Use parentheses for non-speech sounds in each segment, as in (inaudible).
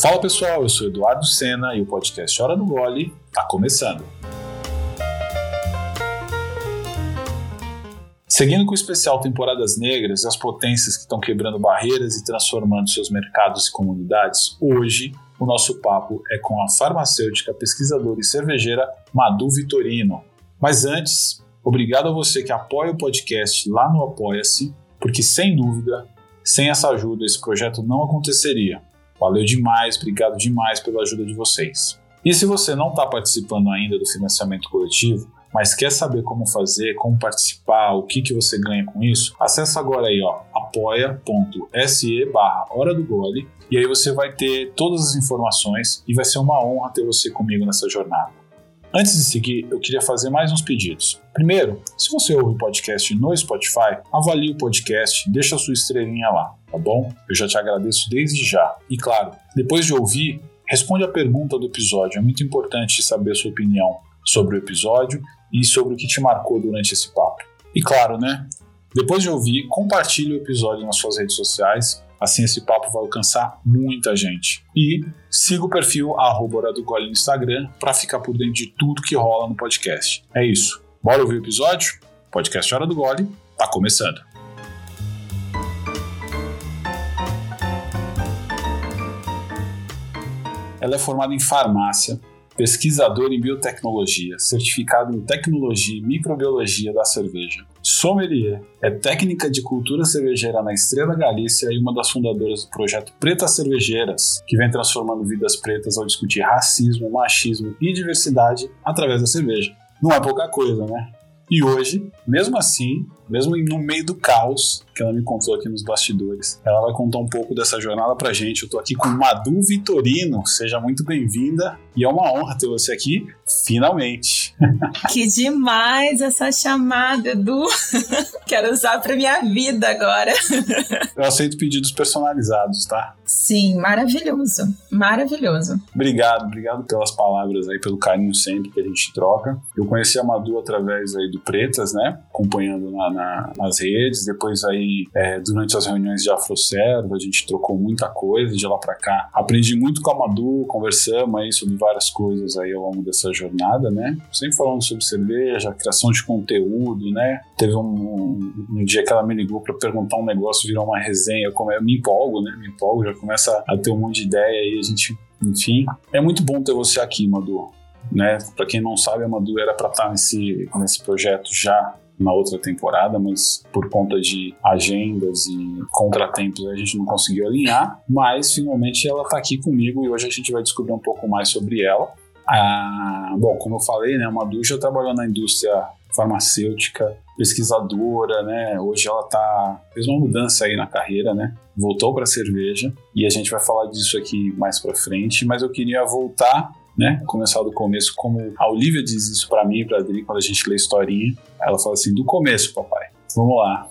Fala pessoal, eu sou Eduardo Sena e o podcast Hora do Gole está começando. Seguindo com o especial Temporadas Negras e as potências que estão quebrando barreiras e transformando seus mercados e comunidades, hoje o nosso papo é com a farmacêutica, pesquisadora e cervejeira Madu Vitorino. Mas antes, obrigado a você que apoia o podcast lá no Apoia-se, porque sem dúvida, sem essa ajuda, esse projeto não aconteceria. Valeu demais, obrigado demais pela ajuda de vocês. E se você não está participando ainda do financiamento coletivo, mas quer saber como fazer, como participar, o que, que você ganha com isso, acesse agora aí, ó, apoia.se barra Hora do Gole e aí você vai ter todas as informações e vai ser uma honra ter você comigo nessa jornada. Antes de seguir, eu queria fazer mais uns pedidos. Primeiro, se você ouve o podcast no Spotify, avalie o podcast, deixa a sua estrelinha lá, tá bom? Eu já te agradeço desde já. E claro, depois de ouvir, responde a pergunta do episódio. É muito importante saber a sua opinião sobre o episódio e sobre o que te marcou durante esse papo. E claro, né? Depois de ouvir, compartilhe o episódio nas suas redes sociais, assim esse papo vai alcançar muita gente. E siga o perfil arroba do Gole no Instagram para ficar por dentro de tudo que rola no podcast. É isso. Bora ouvir o episódio? Podcast Hora do Gole tá começando. Ela é formada em farmácia, pesquisador em biotecnologia, certificado em tecnologia e microbiologia da cerveja. Sommelier, é técnica de cultura cervejeira na Estrela Galícia e uma das fundadoras do projeto Pretas Cervejeiras, que vem transformando vidas pretas ao discutir racismo, machismo e diversidade através da cerveja. Não é pouca coisa, né? E hoje, mesmo assim, mesmo no meio do caos que ela me contou aqui nos bastidores, ela vai contar um pouco dessa jornada pra gente. Eu tô aqui com Madu Vitorino, seja muito bem-vinda e é uma honra ter você aqui, finalmente. (laughs) Que demais essa chamada, Edu. (laughs) Quero usar pra minha vida agora. (laughs) Eu aceito pedidos personalizados, tá? Sim, maravilhoso, maravilhoso. Obrigado, obrigado pelas palavras aí, pelo carinho sempre que a gente troca. Eu conheci a Madu através aí do Pretas, né? Acompanhando na, na, nas redes. Depois aí, é, durante as reuniões de Afroservo, a gente trocou muita coisa de lá para cá. Aprendi muito com a Madu, conversamos aí sobre várias coisas aí ao longo dessa jornada, né? Sempre falando sobre cerveja, criação de conteúdo, né? Teve um, um, um dia que ela me ligou para perguntar um negócio, virou uma resenha. Eu, come, eu me empolgo, né? Me empolgo, já começa a ter um monte de ideia aí, a gente enfim, é muito bom ter você aqui, Madu. Né? Para quem não sabe, a Madu era para estar nesse, nesse projeto já na outra temporada, mas por conta de agendas e contratempos a gente não conseguiu alinhar. Mas finalmente ela está aqui comigo e hoje a gente vai descobrir um pouco mais sobre ela. Ah, bom, como eu falei, né, a Madu já trabalhou na indústria farmacêutica, pesquisadora, né? Hoje ela tá fez uma mudança aí na carreira, né? Voltou para cerveja e a gente vai falar disso aqui mais para frente, mas eu queria voltar né? Começar do começo, como a Olivia diz isso para mim e pra Adri quando a gente lê historinha. Ela fala assim: do começo, papai. Vamos lá.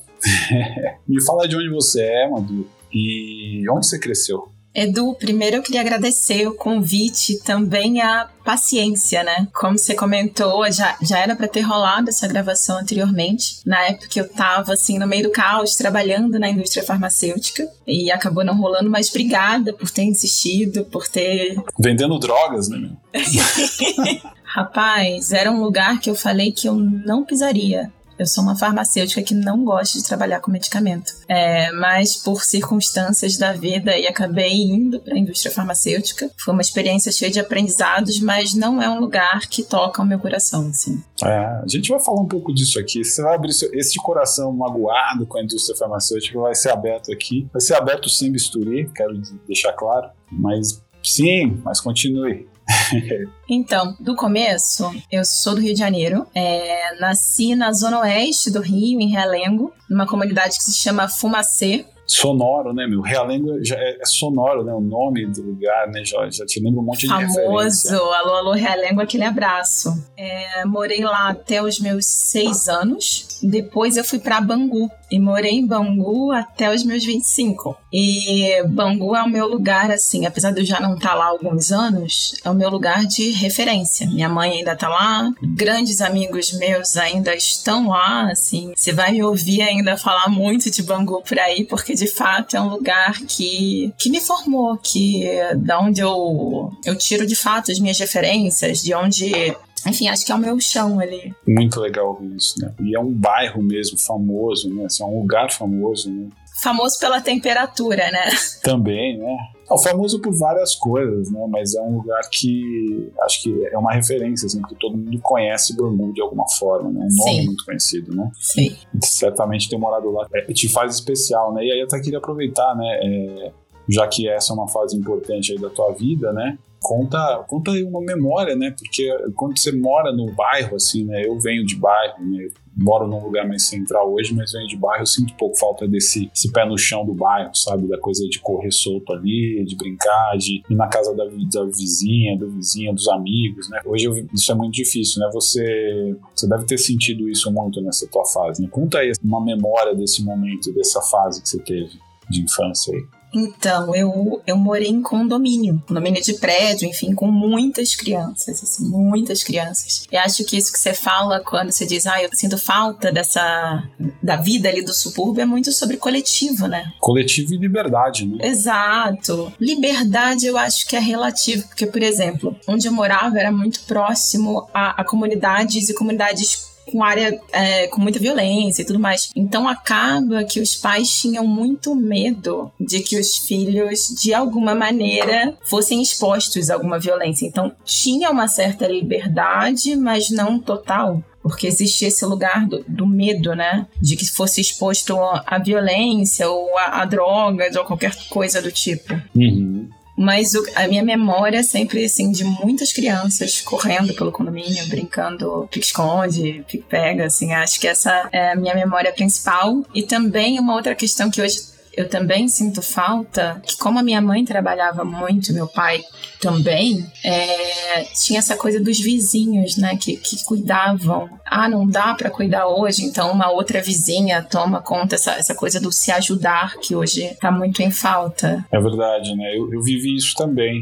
(laughs) Me fala de onde você é, Madu, e onde você cresceu. Edu, primeiro eu queria agradecer o convite e também a paciência, né? Como você comentou, já, já era para ter rolado essa gravação anteriormente, na época que eu tava assim no meio do caos, trabalhando na indústria farmacêutica e acabou não rolando, mas obrigada por ter insistido, por ter vendendo drogas, né, meu? (laughs) Rapaz, era um lugar que eu falei que eu não pisaria. Eu sou uma farmacêutica que não gosta de trabalhar com medicamento. É, mas por circunstâncias da vida e acabei indo para a indústria farmacêutica. Foi uma experiência cheia de aprendizados, mas não é um lugar que toca o meu coração, assim. É, a gente vai falar um pouco disso aqui. Você vai abrir esse coração magoado com a indústria farmacêutica, vai ser aberto aqui. Vai ser aberto sem bisturi, quero deixar claro. Mas sim, mas continue. (laughs) então, do começo, eu sou do Rio de Janeiro. É, nasci na zona oeste do Rio, em Realengo, numa comunidade que se chama Fumacê sonoro, né, meu? Realengo já é, é, sonoro, né? O nome do lugar, né? Já, já te lembra um monte Famoso. de referência. Famoso. Alô, alô, Realengo, aquele abraço. É, morei lá até os meus seis anos. Depois eu fui para Bangu e morei em Bangu até os meus 25. E Bangu é o meu lugar, assim, apesar de eu já não estar tá lá há alguns anos, é o meu lugar de referência. Minha mãe ainda tá lá, grandes amigos meus ainda estão lá, assim. Você vai me ouvir ainda falar muito de Bangu por aí, porque de fato é um lugar que, que me formou, que da onde eu, eu tiro de fato as minhas referências, de onde enfim, acho que é o meu chão ali. Muito legal isso, né? E é um bairro mesmo famoso, né? Assim, é um lugar famoso, né? Famoso pela temperatura, né? Também, né? É famoso por várias coisas, né? Mas é um lugar que acho que é uma referência, assim, porque todo mundo conhece Bangu de alguma forma, né? Um nome Sim. muito conhecido, né? Sim. Certamente ter morado lá é, te faz especial, né? E aí eu até queria aproveitar, né? É, já que essa é uma fase importante aí da tua vida, né? Conta, conta uma memória, né? Porque quando você mora no bairro, assim, né? Eu venho de bairro, né? Moro num lugar mais central hoje, mas venho de bairro, eu sinto um pouco falta desse esse pé no chão do bairro, sabe? Da coisa de correr solto ali, de brincar, de ir na casa da, da vizinha, do vizinho, dos amigos, né? Hoje eu, isso é muito difícil, né? Você, você deve ter sentido isso muito nessa tua fase, né? Conta aí uma memória desse momento, dessa fase que você teve de infância aí. Então, eu, eu morei em condomínio, condomínio de prédio, enfim, com muitas crianças, assim, muitas crianças. E acho que isso que você fala quando você diz, ah, eu sinto falta dessa, da vida ali do subúrbio, é muito sobre coletivo, né? Coletivo e liberdade, né? Exato. Liberdade eu acho que é relativo, porque, por exemplo, onde eu morava era muito próximo a, a comunidades e comunidades com área é, com muita violência e tudo mais. Então acaba que os pais tinham muito medo de que os filhos, de alguma maneira, fossem expostos a alguma violência. Então tinha uma certa liberdade, mas não total porque existia esse lugar do, do, medo, né? De que fosse exposto à violência ou a, drogas ou qualquer coisa do tipo. Uhum. Mas o, a minha memória é sempre, assim, de muitas crianças correndo pelo condomínio, brincando pique-esconde, pique-pega, assim. Acho que essa é a minha memória principal. E também uma outra questão que hoje eu também sinto falta que como a minha mãe trabalhava muito, meu pai também, é, tinha essa coisa dos vizinhos, né, que, que cuidavam. Ah, não dá para cuidar hoje, então uma outra vizinha toma conta essa, essa coisa do se ajudar que hoje tá muito em falta. É verdade, né? Eu, eu vivi isso também.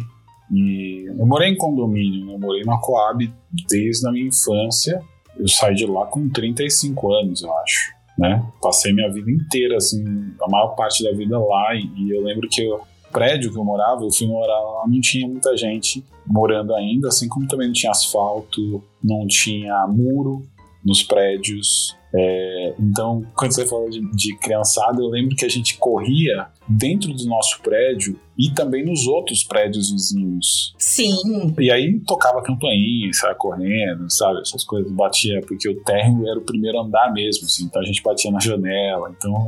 E eu morei em condomínio, né? eu morei na Coab desde a minha infância. Eu saí de lá com 35 anos, eu acho né? Passei minha vida inteira, assim, a maior parte da vida lá, e, e eu lembro que o prédio que eu morava, eu fui morar lá, não tinha muita gente morando ainda, assim como também não tinha asfalto, não tinha muro nos prédios. É, então, quando você fala de, de criançada, eu lembro que a gente corria dentro do nosso prédio e também nos outros prédios vizinhos. Sim. E aí tocava campainha, saia correndo, sabe? Essas coisas batia, porque o térreo era o primeiro andar mesmo, assim, então a gente batia na janela. Então.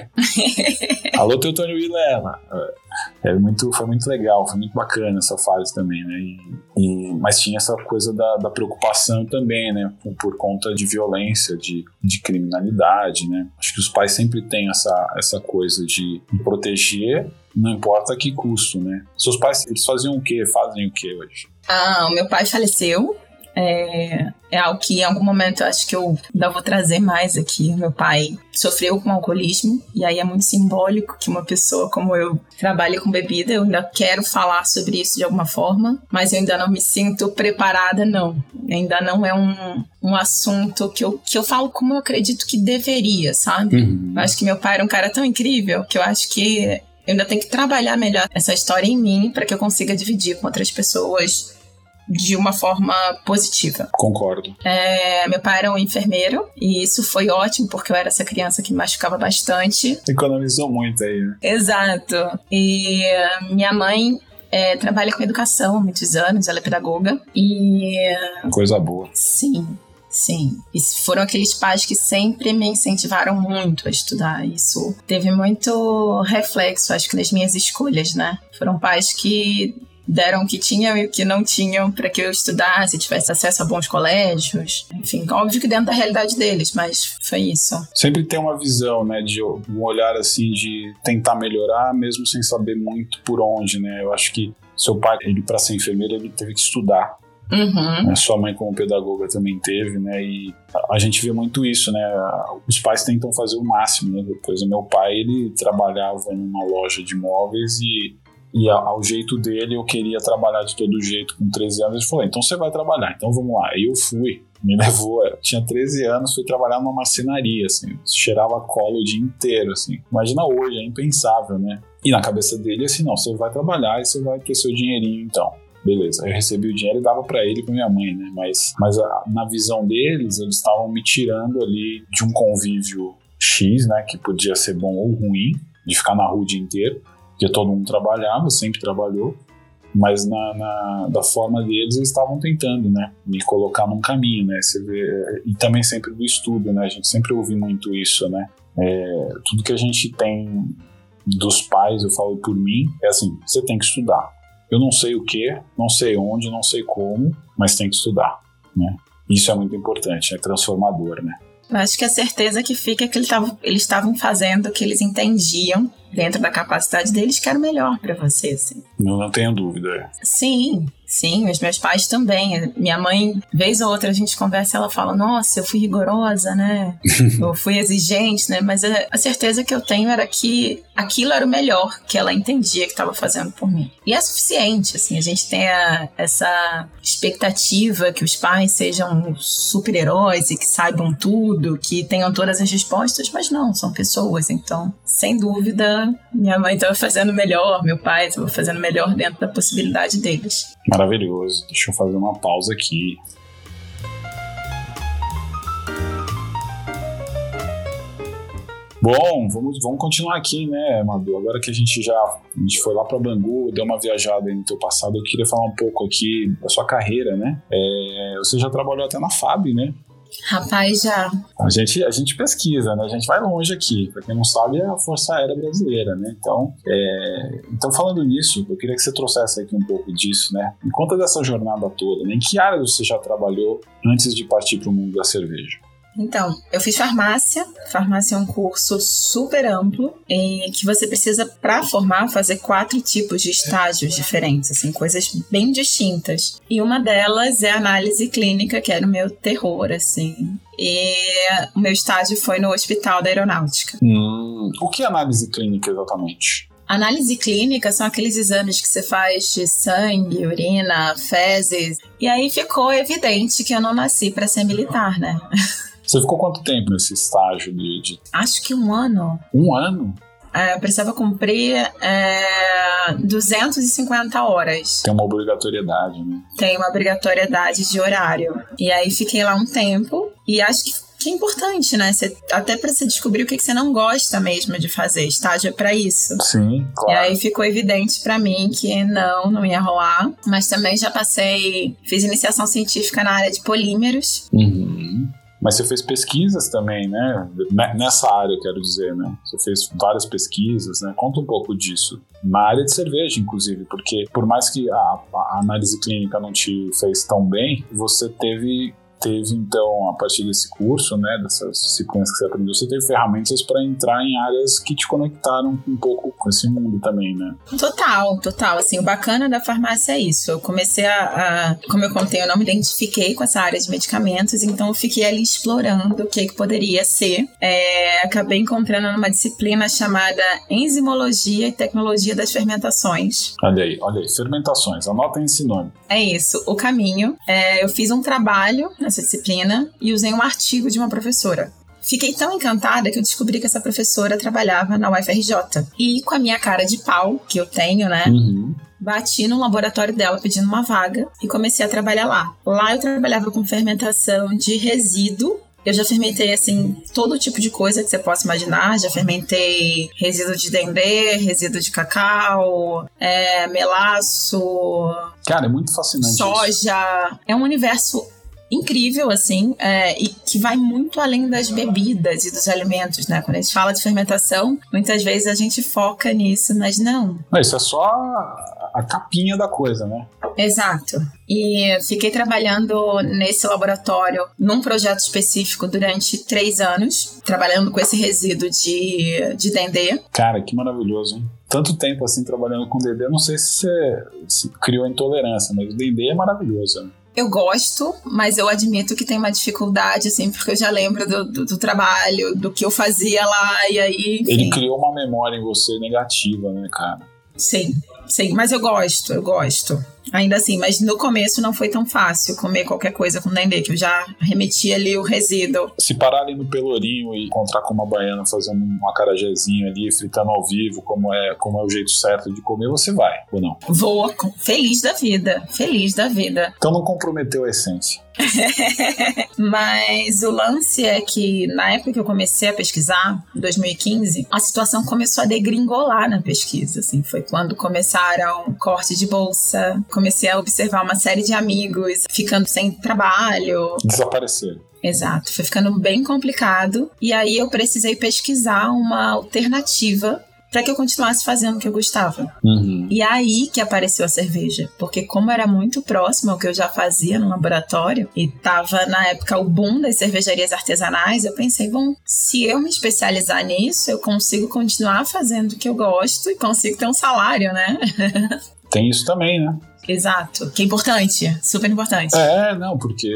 (laughs) Alô, Teutônio Vilela. É muito, foi muito legal, foi muito bacana essa fase também, né? E, e, mas tinha essa coisa da, da preocupação também, né? Por, por, conta de violência, de, de criminalidade, né? Acho que os pais sempre têm essa, essa coisa de proteger, não importa que custo, né? Seus pais, eles faziam o quê? Fazem o quê hoje? Ah, o meu pai faleceu. É, é algo que em algum momento eu acho que eu ainda vou trazer mais aqui. Meu pai sofreu com alcoolismo, e aí é muito simbólico que uma pessoa como eu trabalhe com bebida. Eu ainda quero falar sobre isso de alguma forma, mas eu ainda não me sinto preparada, não. Ainda não é um, um assunto que eu, que eu falo como eu acredito que deveria, sabe? Uhum. Eu acho que meu pai era um cara tão incrível que eu acho que eu ainda tenho que trabalhar melhor essa história em mim para que eu consiga dividir com outras pessoas de uma forma positiva. Concordo. É, meu pai era um enfermeiro e isso foi ótimo porque eu era essa criança que machucava bastante. Economizou muito aí, né? Exato. E minha mãe é, trabalha com educação há muitos anos, ela é pedagoga e. Coisa boa. Sim. Sim, e foram aqueles pais que sempre me incentivaram muito a estudar. Isso teve muito reflexo, acho que nas minhas escolhas, né? Foram pais que deram o que tinham e o que não tinham para que eu estudasse, tivesse acesso a bons colégios. Enfim, óbvio que dentro da realidade deles, mas foi isso. Sempre tem uma visão, né, de um olhar assim de tentar melhorar, mesmo sem saber muito por onde, né? Eu acho que seu pai, ele para ser enfermeiro, ele teve que estudar. Uhum. Né? Sua mãe como pedagoga também teve, né? E a gente vê muito isso, né? Os pais tentam fazer o máximo, né? Depois o meu pai, ele trabalhava numa loja de móveis e E ao jeito dele, eu queria trabalhar de todo jeito com 13 anos. Ele falou: então você vai trabalhar, então vamos lá. E eu fui. Me (laughs) levou, eu tinha 13 anos, fui trabalhar numa marcenaria, assim, cheirava cola o dia inteiro, assim. Imagina hoje, é impensável, né? E na cabeça dele, assim, não, você vai trabalhar e você vai ter seu dinheirinho, então beleza. Eu recebi o dinheiro e dava para ele e pra minha mãe, né? Mas, mas a, na visão deles, eles estavam me tirando ali de um convívio X, né? Que podia ser bom ou ruim, de ficar na rua o dia inteiro, porque todo mundo trabalhava, sempre trabalhou. Mas na, na da forma deles, eles estavam tentando, né? Me colocar num caminho, né? Vê, e também sempre do estudo, né? A gente sempre ouve muito isso, né? É, tudo que a gente tem dos pais, eu falo por mim, é assim: você tem que estudar. Eu não sei o que, não sei onde, não sei como, mas tem que estudar, né? Isso é muito importante, é transformador, né? Eu acho que a certeza que fica é que eles estavam fazendo o que eles entendiam dentro da capacidade deles que era o melhor para você, assim. Não, não tenho dúvida. Sim, Sim, os meus pais também. Minha mãe, vez ou outra, a gente conversa e ela fala: Nossa, eu fui rigorosa, né? (laughs) eu fui exigente, né? Mas a, certeza que eu tenho era que aquilo era o melhor que ela entendia que estava fazendo por mim. E é suficiente, assim. A gente tem a, essa expectativa que os pais sejam super-heróis e que saibam tudo, que tenham todas as respostas, mas não, são pessoas. Então, sem dúvida, minha mãe estava fazendo melhor, meu pai estava fazendo melhor dentro da possibilidade deles. Maravilhoso. Deixa eu fazer uma pausa aqui. Bom, vamos, vamos continuar aqui, né, Madu? Agora que a gente já a gente foi lá para Bangu, deu uma viajada no teu passado, eu queria falar um pouco aqui da sua carreira, né? É, você já trabalhou até na FAB, né? Rapaz, já. A gente, a gente pesquisa, né? A gente vai longe aqui. Pra quem não sabe, é a Força Aérea Brasileira, né? Então, é... então, falando nisso, eu queria que você trouxesse aqui um pouco disso, né? Me conta dessa jornada toda, né? Em que área você já trabalhou antes de partir para o mundo da cerveja? Então, eu fiz farmácia. Farmácia é um curso super amplo em que você precisa, para formar, fazer quatro tipos de estágios diferentes, assim, coisas bem distintas. E uma delas é análise clínica, que era o meu terror, assim. E o meu estágio foi no Hospital da Aeronáutica. Hum, o que é análise clínica exatamente? Análise clínica são aqueles exames que você faz de sangue, urina, fezes. E aí ficou evidente que eu não nasci para ser militar, né? (laughs) Você ficou quanto tempo nesse estágio de. de... Acho que um ano. Um ano? É, precisava cumprir é, 250 horas. Tem uma obrigatoriedade, né? Tem uma obrigatoriedade de horário. E aí fiquei lá um tempo e acho que, que é importante, né? Você, até para você descobrir o que, que você não gosta mesmo de fazer. Estágio é pra isso. Sim, claro. E aí ficou evidente para mim que não, não ia rolar. Mas também já passei, fiz iniciação científica na área de polímeros. Uhum. Mas você fez pesquisas também, né? Nessa área, quero dizer, né? Você fez várias pesquisas, né? Conta um pouco disso. Na área de cerveja, inclusive, porque por mais que a, a análise clínica não te fez tão bem, você teve teve, então, a partir desse curso, né, dessas disciplinas que você aprendeu, você teve ferramentas para entrar em áreas que te conectaram um pouco com esse mundo também, né? Total, total. Assim, o bacana da farmácia é isso. Eu comecei a, a como eu contei, eu não me identifiquei com essa área de medicamentos, então eu fiquei ali explorando o que, que poderia ser. É, acabei encontrando numa disciplina chamada Enzimologia e Tecnologia das Fermentações. Olha aí, olha aí, fermentações, anotem esse nome. É isso, o caminho. É, eu fiz um trabalho nessa disciplina e usei um artigo de uma professora. Fiquei tão encantada que eu descobri que essa professora trabalhava na UFRJ. E com a minha cara de pau, que eu tenho, né? Uhum. Bati no laboratório dela pedindo uma vaga e comecei a trabalhar lá. Lá eu trabalhava com fermentação de resíduo eu já fermentei, assim, todo tipo de coisa que você possa imaginar. Já fermentei resíduo de dendê, resíduo de cacau, é, melaço. Cara, é muito fascinante. Soja. Isso. É um universo incrível, assim, é, e que vai muito além das bebidas e dos alimentos, né? Quando a gente fala de fermentação, muitas vezes a gente foca nisso, mas não. não isso é só a capinha da coisa, né? Exato. E fiquei trabalhando nesse laboratório num projeto específico durante três anos, trabalhando com esse resíduo de, de dendê. Cara, que maravilhoso, hein? Tanto tempo assim trabalhando com dendê, não sei se você se criou intolerância, mas o dendê é maravilhoso. Eu gosto, mas eu admito que tem uma dificuldade, assim, porque eu já lembro do, do, do trabalho, do que eu fazia lá, e aí. Enfim. Ele criou uma memória em você negativa, né, cara? Sim. sim, mas eu gosto, eu gosto. Ainda assim, mas no começo não foi tão fácil comer qualquer coisa com dendê, que eu já remeti ali o resíduo. Se parar ali no Pelourinho e encontrar com uma baiana fazendo um acarajézinho ali, fritando ao vivo, como é, como é o jeito certo de comer, você vai, ou não? Vou, feliz da vida, feliz da vida. Então não comprometeu a essência. (laughs) Mas o lance é que na época que eu comecei a pesquisar, em 2015, a situação começou a degringolar na pesquisa. Assim, foi quando começaram corte de bolsa, comecei a observar uma série de amigos ficando sem trabalho. Desapareceram. Exato, foi ficando bem complicado. E aí eu precisei pesquisar uma alternativa para que eu continuasse fazendo o que eu gostava. Uhum. E aí que apareceu a cerveja, porque como era muito próximo ao que eu já fazia no laboratório e tava na época o boom das cervejarias artesanais, eu pensei, bom, se eu me especializar nisso, eu consigo continuar fazendo o que eu gosto e consigo ter um salário, né? (laughs) Tem isso também, né? Exato, que é importante, super importante. É, não, porque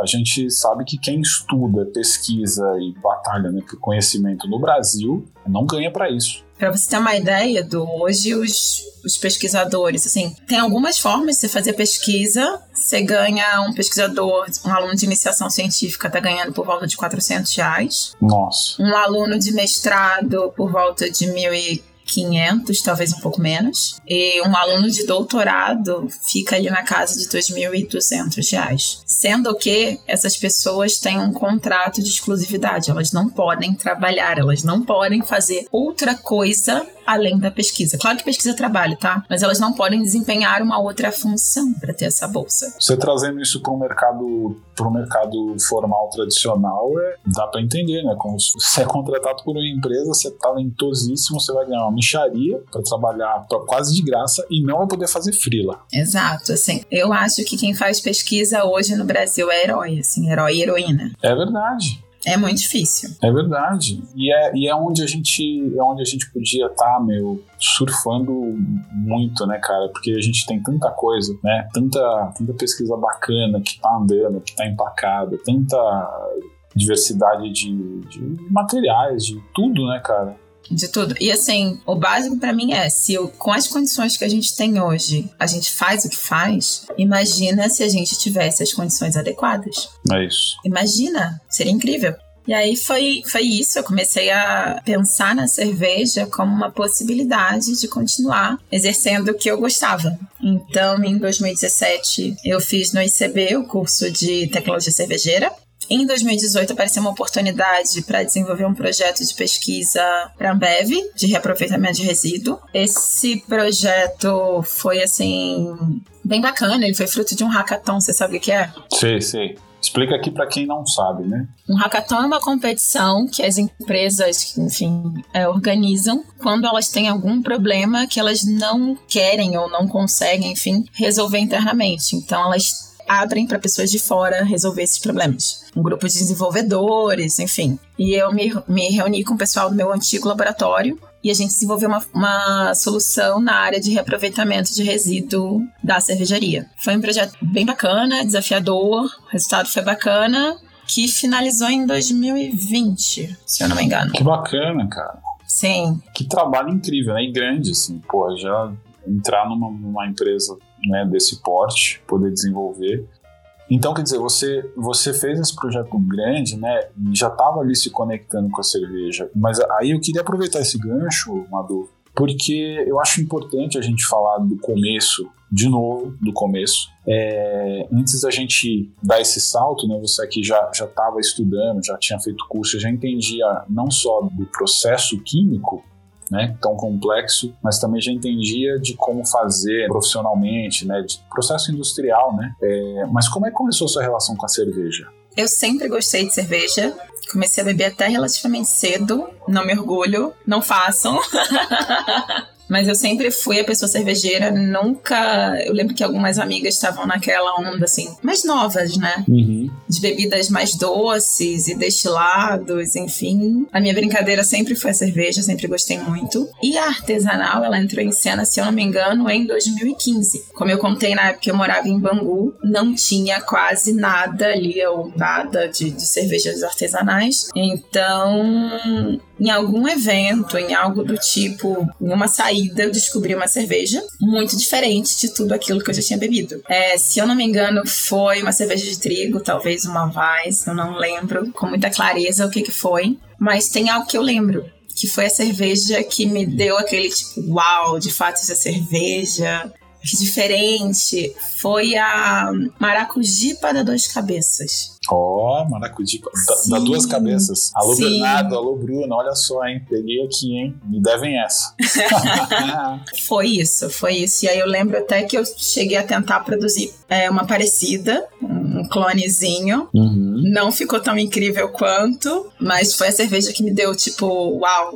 a gente sabe que quem estuda, pesquisa e batalha né, por conhecimento no Brasil não ganha para isso. Para você ter uma ideia do hoje os, os pesquisadores, assim, tem algumas formas de você fazer pesquisa. Você ganha um pesquisador, um aluno de iniciação científica está ganhando por volta de 400 reais. Nossa. Um aluno de mestrado por volta de 1.500 500, talvez um pouco menos. E um aluno de doutorado fica ali na casa de 2.200 reais. Sendo que essas pessoas têm um contrato de exclusividade, elas não podem trabalhar, elas não podem fazer outra coisa além da pesquisa. Claro que pesquisa é trabalho, tá? Mas elas não podem desempenhar uma outra função para ter essa bolsa. Você trazendo isso para o mercado, para o mercado formal tradicional, é, dá para entender, né? Como se você é contratado por uma empresa, você é talentosíssimo, você vai ganhar uma micharia para trabalhar pra, quase de graça e não vai poder fazer frila. Exato, assim. Eu acho que quem faz pesquisa hoje no Brasil é herói, assim, herói e heroína. É verdade. É muito difícil. É verdade. E é, e é onde a gente é onde a gente podia estar, tá, meu, surfando muito, né, cara? Porque a gente tem tanta coisa, né? Tanta, tanta pesquisa bacana que tá andando, que tá empacada, tanta diversidade de, de materiais, de tudo, né, cara? De tudo. E assim, o básico para mim é, se eu, com as condições que a gente tem hoje, a gente faz o que faz, imagina se a gente tivesse as condições adequadas. É isso. Imagina, seria incrível. E aí foi, foi isso, eu comecei a pensar na cerveja como uma possibilidade de continuar exercendo o que eu gostava. Então, em 2017, eu fiz no ICB o curso de tecnologia cervejeira. Em 2018 apareceu uma oportunidade para desenvolver um projeto de pesquisa para a Ambev de reaproveitamento de resíduo. Esse projeto foi assim bem bacana, ele foi fruto de um hackathon, você sabe o que é? Sei, sei. Explica aqui para quem não sabe, né? Um hackathon é uma competição que as empresas, enfim, é, organizam quando elas têm algum problema que elas não querem ou não conseguem, enfim, resolver internamente. Então elas abrem para pessoas de fora resolver esses problemas. Um grupo de desenvolvedores, enfim. E eu me, me reuni com o pessoal do meu antigo laboratório e a gente desenvolveu uma, uma solução na área de reaproveitamento de resíduo da cervejaria. Foi um projeto bem bacana, desafiador, o resultado foi bacana, que finalizou em 2020, se eu não me engano. Que bacana, cara. Sim. Que trabalho incrível, né? E grande, assim, pô, já entrar numa, numa empresa né, desse porte, poder desenvolver. Então, quer dizer, você, você fez esse projeto grande, né, já estava ali se conectando com a cerveja. Mas aí eu queria aproveitar esse gancho, Madu, porque eu acho importante a gente falar do começo, de novo, do começo. É, antes da gente dar esse salto, né, você aqui já estava estudando, já tinha feito curso, já entendia não só do processo químico, né, tão complexo, mas também já entendia de como fazer profissionalmente, né, de processo industrial, né. É, mas como é que começou a sua relação com a cerveja? Eu sempre gostei de cerveja. Comecei a beber até relativamente cedo. Não me orgulho, não façam. (laughs) Mas eu sempre fui a pessoa cervejeira, nunca. Eu lembro que algumas amigas estavam naquela onda assim, mais novas, né? Uhum de bebidas mais doces e destilados, enfim. A minha brincadeira sempre foi a cerveja, sempre gostei muito. E a artesanal, ela entrou em cena, se eu não me engano, em 2015. Como eu contei na época que eu morava em Bangu, não tinha quase nada ali, ou nada de, de cervejas artesanais. Então, em algum evento, em algo do tipo, em uma saída, eu descobri uma cerveja muito diferente de tudo aquilo que eu já tinha bebido. É, se eu não me engano, foi uma cerveja de trigo, talvez uma Weiss, eu não lembro com muita clareza o que, que foi, mas tem algo que eu lembro. Que foi a cerveja que me deu aquele tipo, uau, de fato essa cerveja que diferente foi a Maracujipa da Duas Cabeças. Ó, oh, Maracujipa da, da, Duas Cabeças. Alô, Sim. Bernardo, alô, Bruno, olha só, hein? Peguei aqui, hein? Me devem essa. (laughs) foi isso, foi isso. E aí eu lembro até que eu cheguei a tentar produzir é, uma parecida, um clonezinho. Uhum. Não ficou tão incrível quanto, mas foi a cerveja que me deu, tipo, uau,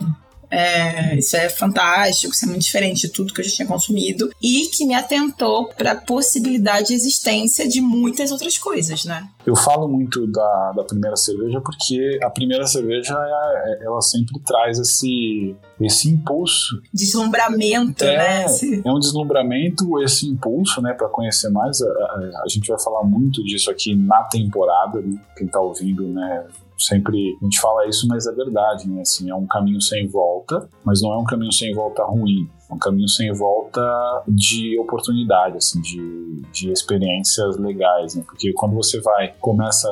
é, isso é fantástico, isso é muito diferente de tudo que eu já tinha consumido e que me atentou para a possibilidade de existência de muitas outras coisas, né? Eu falo muito da, da primeira cerveja porque a primeira cerveja é, ela sempre traz esse esse impulso. Deslumbramento, é, né? É um deslumbramento, esse impulso, né, para conhecer mais. A, a, a, gente vai falar muito disso aqui na temporada, né? Quem tá ouvindo, né, sempre a gente fala isso, mas é verdade, né? Assim, é um caminho sem volta, mas não é um caminho sem volta ruim. Um caminho sem volta de oportunidade, assim, de, de experiências legais, né? Porque quando você vai, começa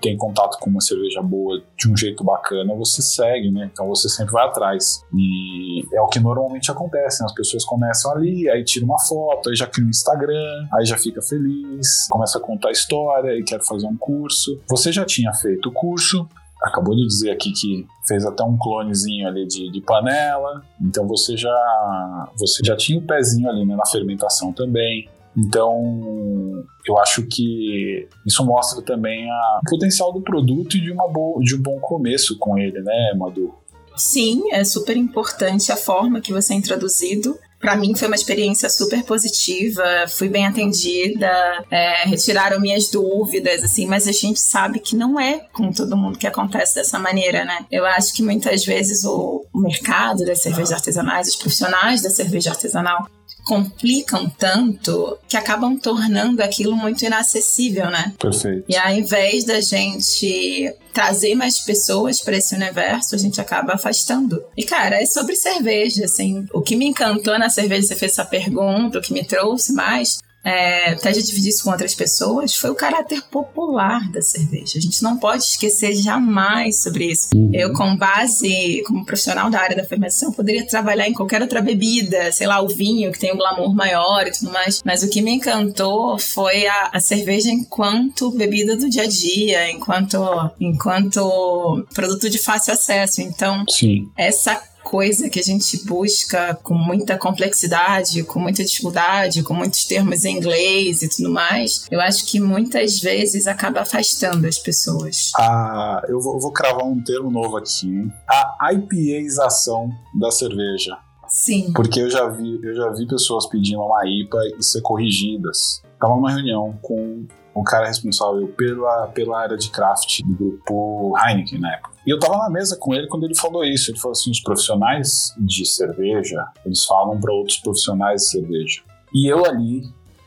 tem contato com uma cerveja boa de um jeito bacana, você segue, né? Então você sempre vai atrás. E é o que normalmente acontece, né? As pessoas começam ali, aí tira uma foto, aí já cria um Instagram, aí já fica feliz, começa a contar a história e quer fazer um curso. Você já tinha feito o curso, acabou de dizer aqui que fez até um clonezinho ali de, de, panela, então você já você já tinha o pezinho ali né, na fermentação também. Então, eu acho que isso mostra também a, o potencial do produto e de, uma boa, de um bom começo com ele, né, Madu? Sim, é super importante a forma que você é introduzido para mim foi uma experiência super positiva, fui bem atendida, é, retiraram minhas dúvidas, assim, mas a gente sabe que não é com todo mundo que acontece dessa maneira, né? Eu acho que muitas vezes o mercado das cervejas artesanais, os profissionais da cerveja artesanal, complicam tanto que acabam tornando aquilo muito inacessível, né? Perfeito. E ao invés da gente trazer mais pessoas para esse universo, a gente acaba afastando. E cara, é sobre cerveja, assim. O que me encantou na cerveja, você fez essa pergunta, o que me trouxe mais é, até já dividir isso com outras pessoas, foi o caráter popular da cerveja. A gente não pode esquecer jamais sobre isso. Uhum. Eu, com base, como profissional da área da fermentação, poderia trabalhar em qualquer outra bebida, sei lá, o vinho, que tem um glamour maior e tudo mais. Mas o que me encantou foi a, a cerveja enquanto bebida do dia a dia, enquanto, enquanto produto de fácil acesso. Então, Sim. essa coisa que a gente busca com muita complexidade, com muita dificuldade, com muitos termos em inglês e tudo mais, eu acho que muitas vezes acaba afastando as pessoas. Ah, eu vou, vou cravar um termo novo aqui, hein? A IPAização da cerveja. Sim. Porque eu já vi, eu já vi pessoas pedindo uma IPA e ser corrigidas. Tava numa reunião com o cara responsável pela, pela área de craft do grupo Heineken na época. E eu tava na mesa com ele quando ele falou isso. Ele falou assim: os profissionais de cerveja, eles falam para outros profissionais de cerveja. E eu ali,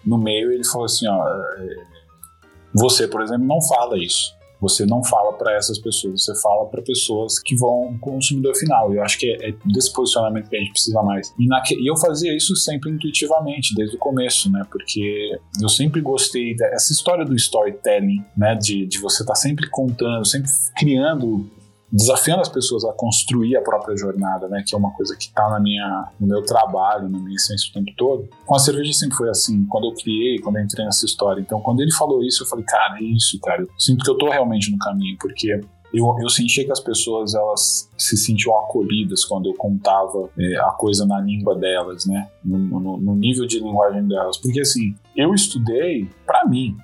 no meio, ele falou assim: ó, é, você, por exemplo, não fala isso. Você não fala para essas pessoas, você fala para pessoas que vão consumidor final. Eu acho que é, é, desse posicionamento que a gente precisa mais. E, e, eu fazia isso sempre intuitivamente, desde o começo, né? Porque eu sempre gostei dessa história do storytelling, né? De, de você estar tá sempre contando, sempre criando desafiando as pessoas a construir a própria jornada, né? Que é uma coisa que está na minha, no meu trabalho, na minha essência o tempo todo. Com a cerveja sempre foi assim. Quando eu criei, quando eu entrei nessa história. Então, quando ele falou isso, eu falei, cara, é isso, cara. Eu sinto que eu tô realmente no caminho, porque eu, eu que as pessoas elas se sentiam acolhidas quando eu contava é, a coisa na língua delas, né? No, no, no, nível de linguagem delas. Porque assim, eu estudei para mim,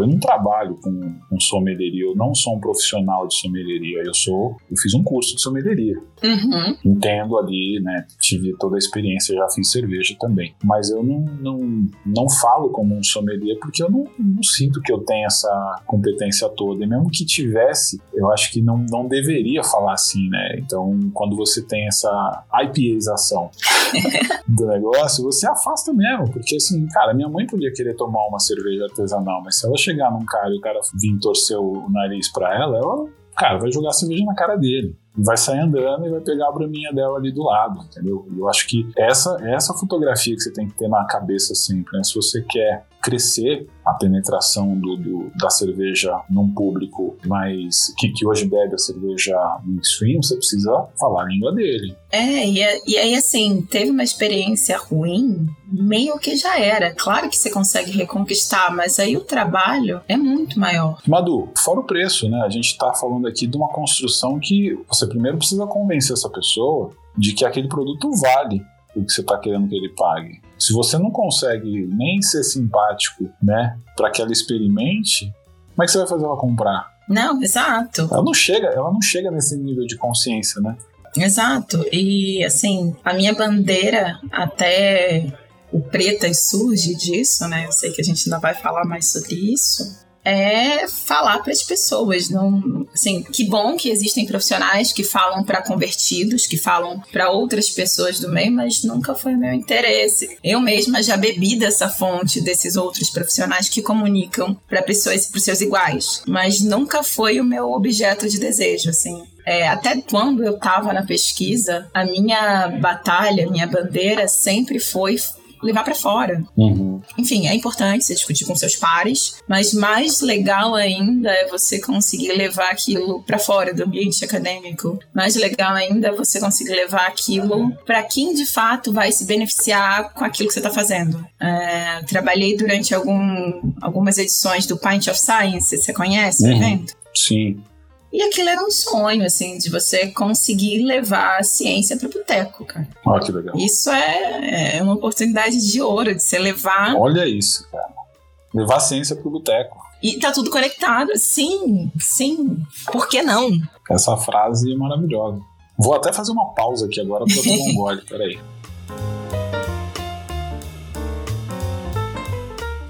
Eu não trabalho com, com sommelieria, eu não sou um profissional de sommelieria, eu sou, eu fiz um curso de sommelieria. Uhum. Entendo ali, né? Tive toda a experiência, já fiz cerveja também. Mas eu não, não, não falo como um sommelier porque eu não, não sinto que eu tenho essa competência toda. E mesmo que tivesse, eu acho que não, não deveria falar assim, né? Então, quando você tem essa IPAização (laughs) do negócio, você afasta mesmo. Porque assim, cara, minha mãe podia querer tomar uma cerveja artesanal, mas se ela chegar num cara e o cara vir torcer o nariz pra ela, ela, cara, vai jogar cerveja na cara dele vai sair andando e vai pegar a braminha dela ali do lado, entendeu? Eu acho que essa essa fotografia que você tem que ter na cabeça sempre, né? Se você quer crescer a penetração do, do, da cerveja num público mais que, que hoje bebe a cerveja mainstream, você precisa falar a língua dele. É, e, e aí assim, teve uma experiência ruim, meio que já era. Claro que você consegue reconquistar, mas aí o trabalho é muito maior. Madu, fora o preço, né? A gente tá falando aqui de uma construção que você primeiro precisa convencer essa pessoa de que aquele produto vale o que você está querendo que ele pague. Se você não consegue nem ser simpático, né, para que ela experimente, como é que você vai fazer ela comprar? Não, exato. Ela não chega, ela não chega nesse nível de consciência, né? Exato. E assim, a minha bandeira até o Pretas surge disso, né? Eu sei que a gente ainda vai falar mais sobre isso é falar para as pessoas. Não, assim, que bom que existem profissionais que falam para convertidos, que falam para outras pessoas do meio, mas nunca foi meu interesse. Eu mesma já bebi dessa fonte desses outros profissionais que comunicam para pessoas, para seus iguais, mas nunca foi o meu objeto de desejo, assim. É, até quando eu estava na pesquisa, a minha batalha, minha bandeira sempre foi levar para fora. Uhum. Enfim, é importante você discutir com seus pares, mas mais legal ainda é você conseguir levar aquilo para fora do ambiente acadêmico. Mais legal ainda é você conseguir levar aquilo para quem de fato vai se beneficiar com aquilo que você está fazendo. É, trabalhei durante algum, algumas edições do Pint of Science, você conhece uhum. o evento? Sim. E aquilo era um sonho, assim, de você conseguir levar a ciência para o boteco, cara. Ah, que legal. Isso é, é uma oportunidade de ouro, de você levar. Olha isso, cara. Levar a ciência para o boteco. E tá tudo conectado. Sim, sim. Por que não? Essa frase é maravilhosa. Vou até fazer uma pausa aqui agora para tomar um gole, peraí.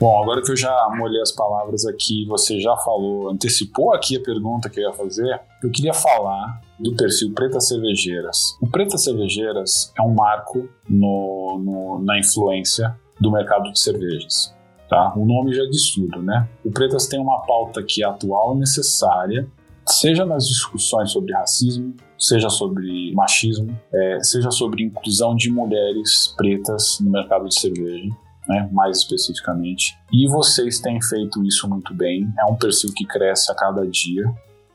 Bom, agora que eu já molhei as palavras aqui, você já falou, antecipou aqui a pergunta que eu ia fazer, eu queria falar do perfil Pretas Cervejeiras. O Pretas Cervejeiras é um marco no, no, na influência do mercado de cervejas. Tá? O nome já diz tudo, né? O Pretas tem uma pauta que é atual e necessária, seja nas discussões sobre racismo, seja sobre machismo, é, seja sobre inclusão de mulheres pretas no mercado de cerveja né, mais especificamente. E vocês têm feito isso muito bem. É um perfil que cresce a cada dia.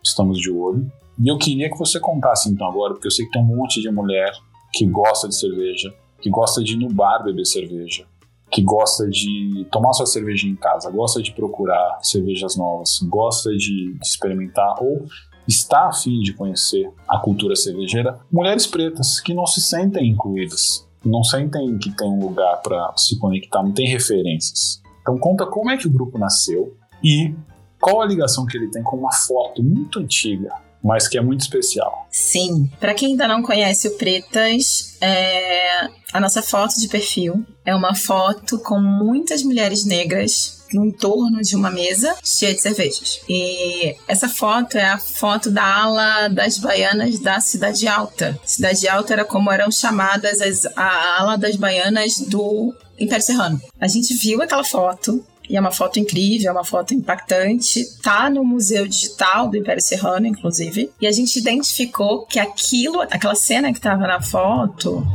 Estamos de olho. E eu queria que você contasse então agora, porque eu sei que tem um monte de mulher que gosta de cerveja, que gosta de ir no bar beber cerveja, que gosta de tomar sua cerveja em casa, gosta de procurar cervejas novas, gosta de experimentar ou está afim de conhecer a cultura cervejeira, mulheres pretas que não se sentem incluídas não sentem que tem um lugar para se conectar, não tem referências. Então conta como é que o grupo nasceu e qual a ligação que ele tem com uma foto muito antiga, mas que é muito especial. Sim, para quem ainda não conhece o Pretas, é... a nossa foto de perfil é uma foto com muitas mulheres negras no entorno de uma mesa cheia de cervejas. E essa foto é a foto da ala das baianas da Cidade Alta. Cidade Alta era como eram chamadas as, a ala das baianas do Império Serrano. A gente viu aquela foto, e é uma foto incrível, é uma foto impactante. Tá no Museu Digital do Império Serrano, inclusive. E a gente identificou que aquilo, aquela cena que estava na foto,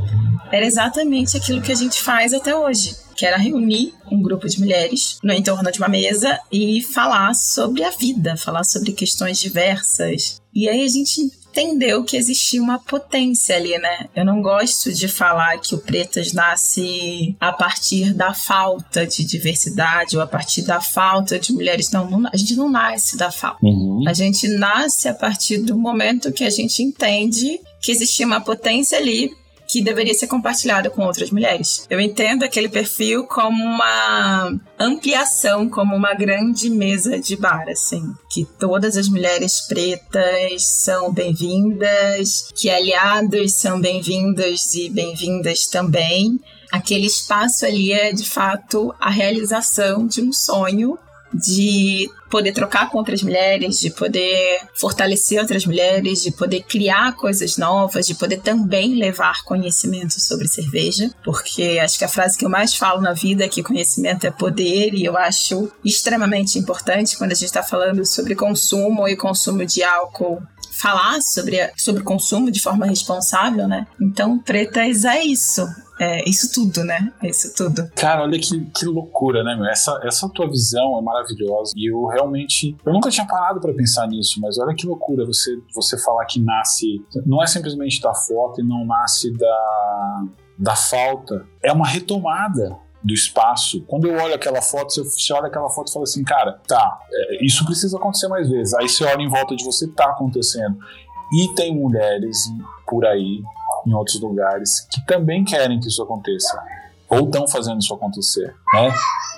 era exatamente aquilo que a gente faz até hoje que era reunir um grupo de mulheres no entorno de uma mesa e falar sobre a vida, falar sobre questões diversas. E aí a gente entendeu que existia uma potência ali, né? Eu não gosto de falar que o Pretas nasce a partir da falta de diversidade ou a partir da falta de mulheres. Não, não a gente não nasce da falta. Uhum. A gente nasce a partir do momento que a gente entende que existia uma potência ali que deveria ser compartilhada com outras mulheres. Eu entendo aquele perfil como uma ampliação, como uma grande mesa de bar, assim, que todas as mulheres pretas são bem-vindas, que aliados são bem-vindos e bem-vindas também. Aquele espaço ali é de fato a realização de um sonho de poder trocar com outras mulheres, de poder fortalecer outras mulheres, de poder criar coisas novas, de poder também levar conhecimento sobre cerveja, porque acho que a frase que eu mais falo na vida é que conhecimento é poder e eu acho extremamente importante quando a gente está falando sobre consumo e consumo de álcool falar sobre, sobre consumo de forma responsável, né? Então, pretas é isso. É isso tudo, né? Isso tudo. Cara, olha que, que loucura, né, meu? Essa, essa tua visão é maravilhosa. E eu realmente. Eu nunca tinha parado para pensar nisso, mas olha que loucura você, você falar que nasce. Não é simplesmente da foto e não nasce da, da falta. É uma retomada do espaço. Quando eu olho aquela foto, você olha aquela foto e fala assim, cara, tá, é, isso precisa acontecer mais vezes. Aí você olha em volta de você, tá acontecendo. E tem mulheres por aí, em outros lugares, que também querem que isso aconteça. Ou estão fazendo isso acontecer, né?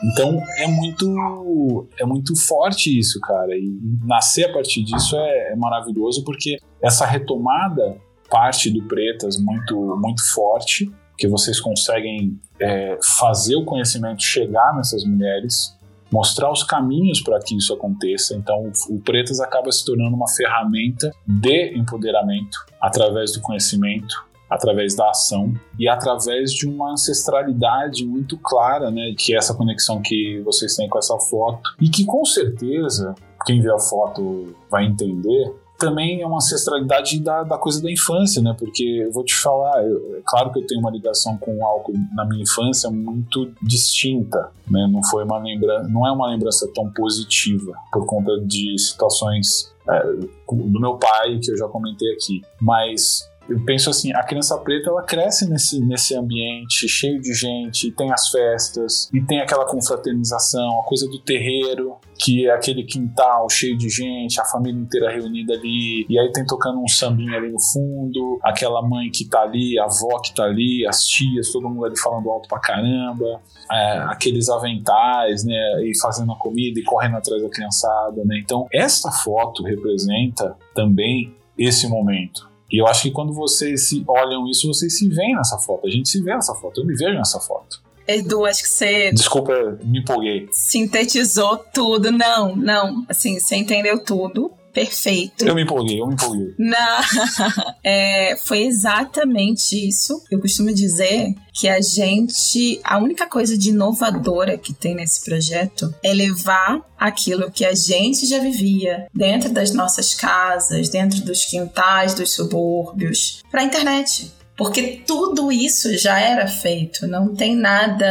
Então é muito é muito forte isso, cara. E nascer a partir disso é, é maravilhoso porque essa retomada parte do Pretas muito muito forte que vocês conseguem é, fazer o conhecimento chegar nessas mulheres, mostrar os caminhos para que isso aconteça. Então, o Pretas acaba se tornando uma ferramenta de empoderamento através do conhecimento, através da ação e através de uma ancestralidade muito clara, né, que é essa conexão que vocês têm com essa foto e que com certeza quem vê a foto vai entender também é uma ancestralidade da, da coisa da infância, né? Porque eu vou te falar, eu, é claro que eu tenho uma ligação com o álcool na minha infância muito distinta, né? Não foi uma lembrança, não é uma lembrança tão positiva por conta de situações é, do meu pai que eu já comentei aqui, mas eu penso assim, a criança preta ela cresce nesse, nesse ambiente cheio de gente, tem as festas, e tem aquela confraternização, a coisa do terreiro, que é aquele quintal cheio de gente, a família inteira reunida ali, e aí tem tocando um sambinho ali no fundo, aquela mãe que tá ali, a avó que tá ali, as tias, todo mundo ali falando alto pra caramba, é, aqueles aventais, né, e fazendo a comida e correndo atrás da criançada, né? Então, essa foto representa também esse momento e eu acho que quando vocês se olham isso, vocês se veem nessa foto. A gente se vê nessa foto. Eu me vejo nessa foto. Edu, acho que você. Desculpa, me empolguei. Sintetizou tudo. Não, não. Assim, você entendeu tudo perfeito. Eu me empolguei, eu me empolguei. Não, (laughs) é, foi exatamente isso. Eu costumo dizer que a gente, a única coisa de inovadora que tem nesse projeto é levar aquilo que a gente já vivia dentro das nossas casas, dentro dos quintais dos subúrbios, para a internet porque tudo isso já era feito, não tem nada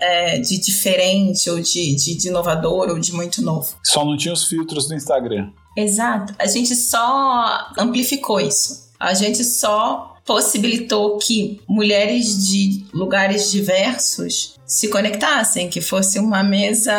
é, de diferente ou de, de, de, inovador ou de muito novo. Só não tinha os filtros do Instagram. Exato. A gente só amplificou isso. A gente só possibilitou que mulheres de lugares diversos se conectassem, que fosse uma mesa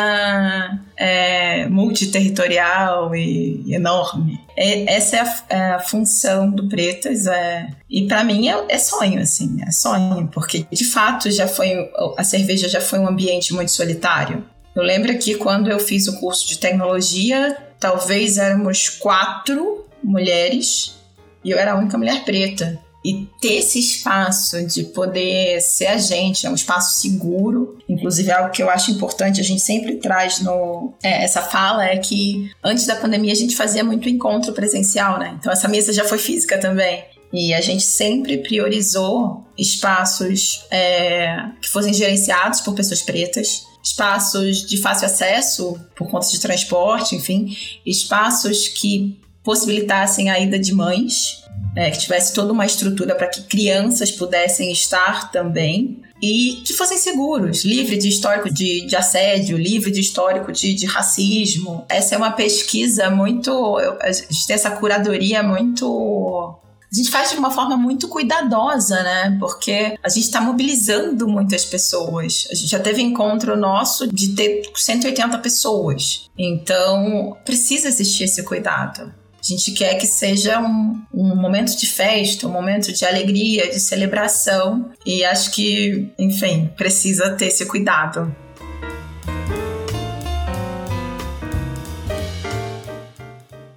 é, multiterritorial e enorme. Essa é a, é a, função do Pretas, é, e para mim é, é, sonho, assim, é sonho, porque de fato já foi a cerveja já foi um ambiente muito solitário. Eu lembro que quando eu fiz o curso de tecnologia, talvez éramos quatro mulheres e eu era a única mulher preta. E ter esse espaço de poder ser a gente, é um espaço seguro, inclusive algo que eu acho importante, a gente sempre traz no é, essa fala é que antes da pandemia a gente fazia muito encontro presencial, né? Então essa mesa já foi física também. E a gente sempre priorizou espaços é, que fossem gerenciados por pessoas pretas, espaços de fácil acesso por conta de transporte, enfim, espaços que possibilitassem a ida de mães, é, que tivesse toda uma estrutura para que crianças pudessem estar também e que fossem seguros, livre de histórico de, de assédio, livre de histórico de, de, racismo. Essa é uma pesquisa muito. A gente tem essa curadoria muito a gente faz de uma forma muito cuidadosa, né? Porque a gente está mobilizando muitas pessoas. A gente já teve encontro nosso de ter 180 pessoas. Então, precisa existir esse cuidado. A gente quer que seja um, um momento de festa, um momento de alegria, de celebração. E acho que, enfim, precisa ter esse cuidado.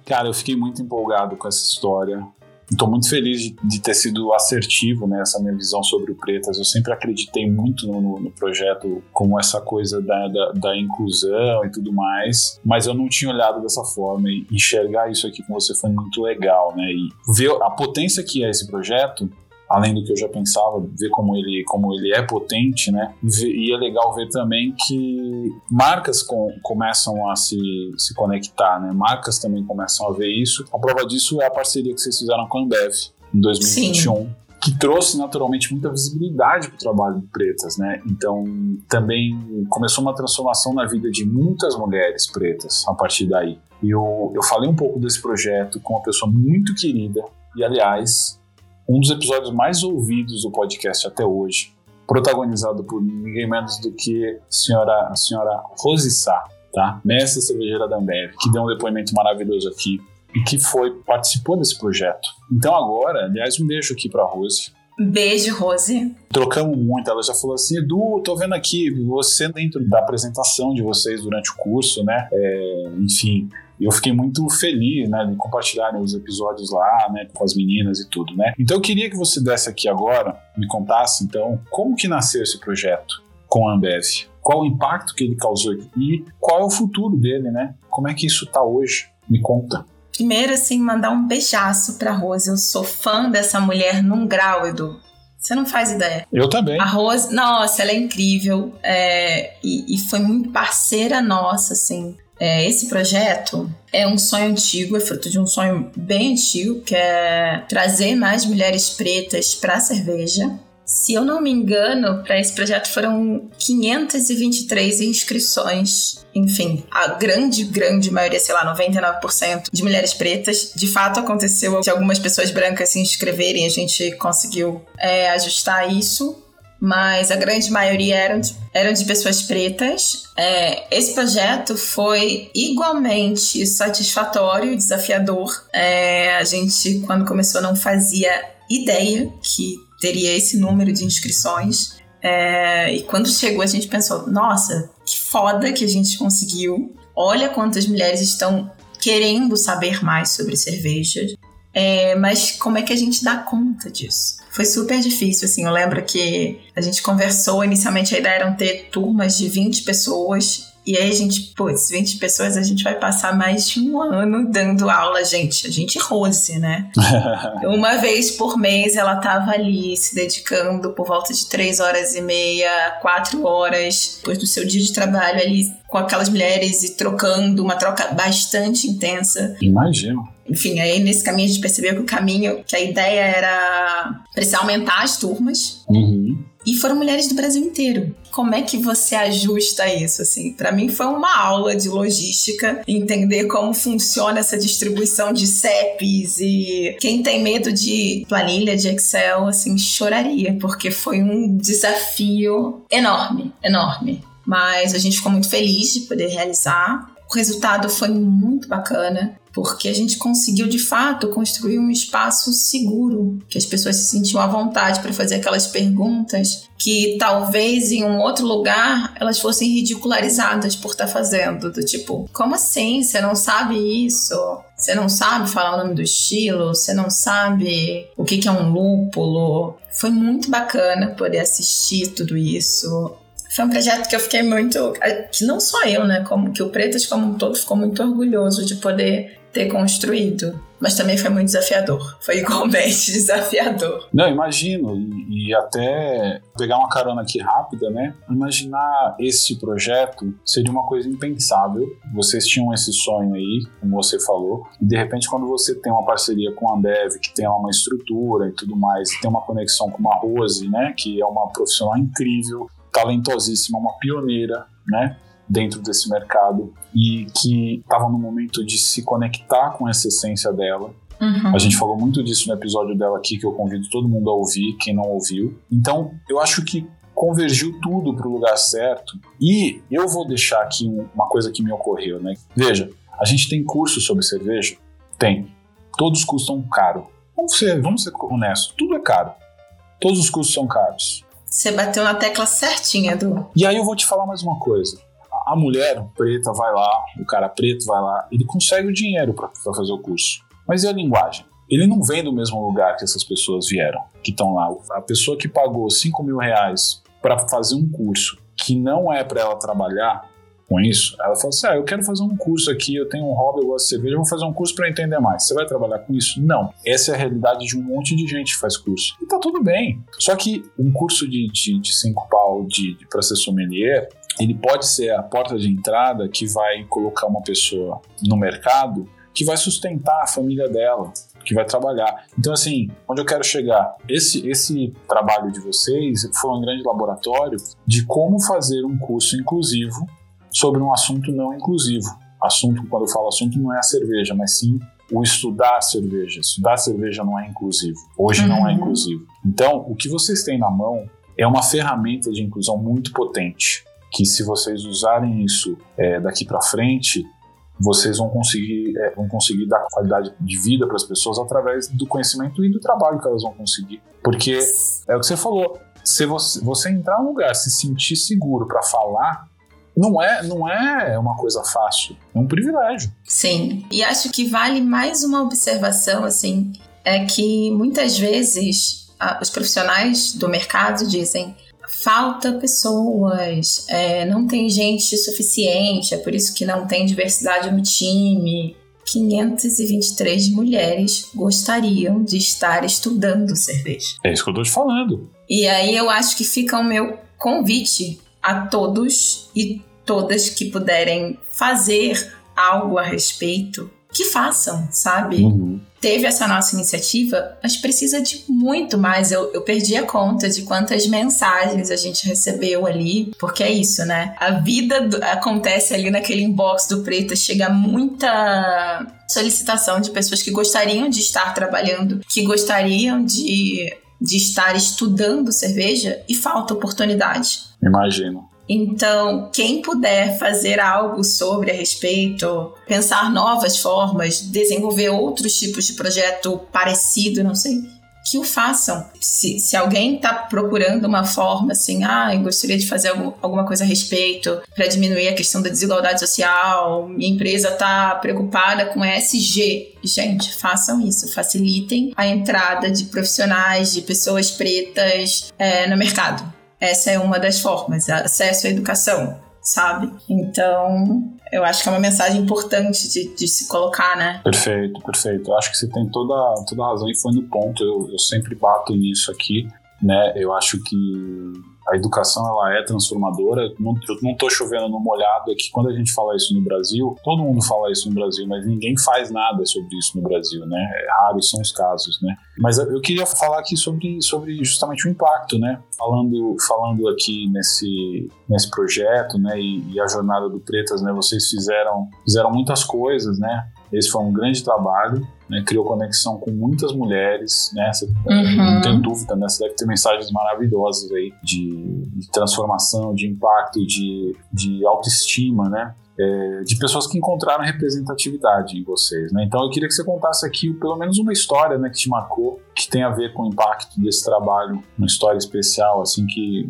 Cara, eu fiquei muito empolgado com essa história. Estou muito feliz de, ter sido assertivo nessa né, minha visão sobre o Pretas. Eu sempre acreditei muito no, no projeto como essa coisa da, da, da, inclusão e tudo mais, mas eu não tinha olhado dessa forma e enxergar isso aqui com você foi muito legal, né? E ver a potência que é esse projeto além do que eu já pensava, ver como ele, como ele é potente, né? E é legal ver também que marcas com, começam a se, se conectar, né? Marcas também começam a ver isso. A prova disso é a parceria que vocês fizeram com a Ambev em 2021. Sim que trouxe naturalmente muita visibilidade para o trabalho de pretas, né? Então também começou uma transformação na vida de muitas mulheres pretas a partir daí. E eu, eu falei um pouco desse projeto com uma pessoa muito querida e aliás um dos episódios mais ouvidos do podcast até hoje, protagonizado por ninguém menos do que a senhora, a senhora Rose Sá, tá? Mestre cervejeira da Ambev, que deu um depoimento maravilhoso aqui e que foi participou desse projeto. Então agora, aliás, um beijo aqui para Rose. Beijo, Rose. Trocamos muito. Ela já falou assim: Edu, tô vendo aqui você dentro da apresentação de vocês durante o curso, né? É, enfim, e eu fiquei muito feliz, né, de compartilhar os episódios lá, né, com as meninas e tudo, né. Então eu queria que você desse aqui agora, me contasse, então, como que nasceu esse projeto com a Ambev? Qual o impacto que ele causou e qual é o futuro dele, né? Como é que isso tá hoje? Me conta. Primeiro, assim, mandar um beijaço pra Rose. Eu sou fã dessa mulher num grau, Edu. Você não faz ideia. Eu também. A Rose, nossa, ela é incrível. É, e, e, foi muito parceira nossa, assim. É, esse projeto é um sonho antigo, é fruto de um sonho bem antigo, que é trazer mais mulheres pretas para a cerveja. Se eu não me engano, para esse projeto foram 523 inscrições. Enfim, a grande, grande maioria, sei lá, 99% de mulheres pretas. De fato, aconteceu de algumas pessoas brancas se inscreverem, a gente conseguiu é, ajustar isso mas a grande maioria eram de, eram de pessoas pretas. É, esse projeto foi igualmente satisfatório e desafiador. É, a gente, quando começou, não fazia ideia que teria esse número de inscrições. É, e quando chegou, a gente pensou: nossa, que foda que a gente conseguiu. Olha quantas mulheres estão querendo saber mais sobre cervejas. É, mas como é que a gente dá conta disso? Foi super difícil, assim. Eu lembro que a gente conversou, inicialmente a ideia era ter turmas de 20 pessoas. E aí a gente, putz, 20 pessoas, a gente vai passar mais de um ano dando aula, gente. A gente rose, né? (laughs) Uma vez por mês ela tava ali se dedicando por volta de 3 horas e meia, 4 horas, depois do seu dia de trabalho ali com aquelas mulheres e trocando, uma troca bastante intensa. Imagino. Enfim, aí nesse caminho a gente percebeu que o caminho, que a ideia era precisar aumentar as turmas. Uhum. E foram mulheres do Brasil inteiro. Como é que você ajusta isso? Assim, para mim foi uma aula de logística, entender como funciona essa distribuição de CEPs e quem tem medo de planilha de Excel, assim, choraria, porque foi um desafio enorme, enorme. Mas a gente ficou muito feliz de poder realizar. O resultado foi muito bacana porque a gente conseguiu de fato construir um espaço seguro, que as pessoas se sentiam à vontade para fazer aquelas perguntas que talvez em um outro lugar elas fossem ridicularizadas por estar tá fazendo, do tipo, como assim? Você não sabe isso? Você não sabe falar o nome do estilo? Você não sabe o que é um lúpulo? Foi muito bacana poder assistir tudo isso. Foi um projeto que eu fiquei muito. Que não só eu, né? Como que o Pretas, como um todo, ficou muito orgulhoso de poder ter construído. Mas também foi muito desafiador. Foi igualmente (laughs) desafiador. Não, imagino. E, e, até pegar uma carona aqui rápida, né? Imaginar esse projeto seria uma coisa impensável. Vocês tinham esse sonho aí, como você falou. E de repente, quando você tem uma parceria com a Ambev, que tem uma estrutura e tudo mais, tem uma conexão com uma Rose, né? Que é uma profissional incrível, talentosíssima, uma pioneira, né? dentro desse mercado e que estava no momento de se conectar com essa essência dela. Uhum. A gente falou muito disso no episódio dela aqui, que eu convido todo mundo a ouvir, quem não ouviu. Então, eu acho que convergiu tudo para o lugar certo. E eu vou deixar aqui uma coisa que me ocorreu, né? Veja, a gente tem curso sobre cerveja? Tem. Todos custam caro. Vamos ser, vamos ser honestos, tudo é caro. Todos os custos são caros. Você bateu na tecla certinha, Edu. E aí eu vou te falar mais uma coisa. A mulher preta vai lá, o cara preto vai lá, ele consegue o dinheiro para fazer o curso. Mas e a linguagem? Ele não vem do mesmo lugar que essas pessoas vieram, que estão lá. A pessoa que pagou 5 mil reais para fazer um curso que não é para ela trabalhar, com isso, ela fala assim: ah, eu quero fazer um curso aqui, eu tenho um hobby, eu gosto de cerveja, vou fazer um curso para entender mais. Você vai trabalhar com isso? Não. Essa é a realidade de um monte de gente que faz curso. E tá tudo bem. Só que um curso de, de, de cinco pau de, de processo sommelier, ele pode ser a porta de entrada que vai colocar uma pessoa no mercado que vai sustentar a família dela, que vai trabalhar. Então, assim, onde eu quero chegar? Esse, esse trabalho de vocês foi um grande laboratório de como fazer um curso inclusivo sobre um assunto não inclusivo. Assunto, quando eu falo assunto, não é a cerveja, mas sim o estudar cerveja. Estudar cerveja não é inclusivo. Hoje uhum. não é uhum. inclusivo. Então, o que vocês têm na mão é uma ferramenta de inclusão muito potente. Que se vocês usarem isso é, daqui para frente, vocês vão conseguir, é, vão conseguir dar qualidade de vida para as pessoas através do conhecimento e do trabalho que elas vão conseguir. Porque é o que você falou. Se você, você entrar num lugar, se sentir seguro para falar, não é, não é uma coisa fácil, é um privilégio. Sim, e acho que vale mais uma observação, assim, é que muitas vezes os profissionais do mercado dizem falta pessoas, é, não tem gente suficiente, é por isso que não tem diversidade no time. 523 mulheres gostariam de estar estudando cerveja. É isso que eu tô te falando. E aí eu acho que fica o meu convite a todos e todas que puderem fazer algo a respeito, que façam, sabe? Uhum. Teve essa nossa iniciativa, mas precisa de muito mais. Eu, eu perdi a conta de quantas mensagens a gente recebeu ali, porque é isso, né? A vida do, acontece ali naquele inbox do Preta, chega muita solicitação de pessoas que gostariam de estar trabalhando, que gostariam de, de estar estudando cerveja e falta oportunidade. Imagino. Então, quem puder fazer algo sobre a respeito, pensar novas formas, desenvolver outros tipos de projeto parecido, não sei, que o façam. Se, se alguém está procurando uma forma assim, ah, eu gostaria de fazer algum, alguma coisa a respeito para diminuir a questão da desigualdade social, minha empresa está preocupada com ESG. Gente, façam isso, facilitem a entrada de profissionais, de pessoas pretas é, no mercado essa é uma das formas, acesso à educação, sabe? Então, eu acho que é uma mensagem importante de, de, se colocar, né? Perfeito, perfeito. Eu acho que você tem toda, toda a razão e foi no ponto. Eu, eu sempre bato nisso aqui, né? Eu acho que a educação ela é transformadora. Eu não estou chovendo no molhado aqui. Quando a gente fala isso no Brasil, todo mundo fala isso no Brasil, mas ninguém faz nada sobre isso no Brasil, né? É raros são os casos, né? Mas eu queria falar aqui sobre, sobre justamente o impacto, né? Falando, falando aqui nesse, nesse projeto, né? E, e a jornada do Pretas, né? Vocês fizeram, fizeram muitas coisas, né? Esse foi um grande trabalho né, criou conexão com muitas mulheres, né? Você, uhum. Não tenho dúvida, né? Você deve ter mensagens maravilhosas aí de, de transformação, de impacto, de, de autoestima, né? É, de pessoas que encontraram representatividade em vocês, né? Então eu queria que você contasse aqui pelo menos uma história, né, que te marcou, que tem a ver com o impacto desse trabalho, uma história especial, assim que,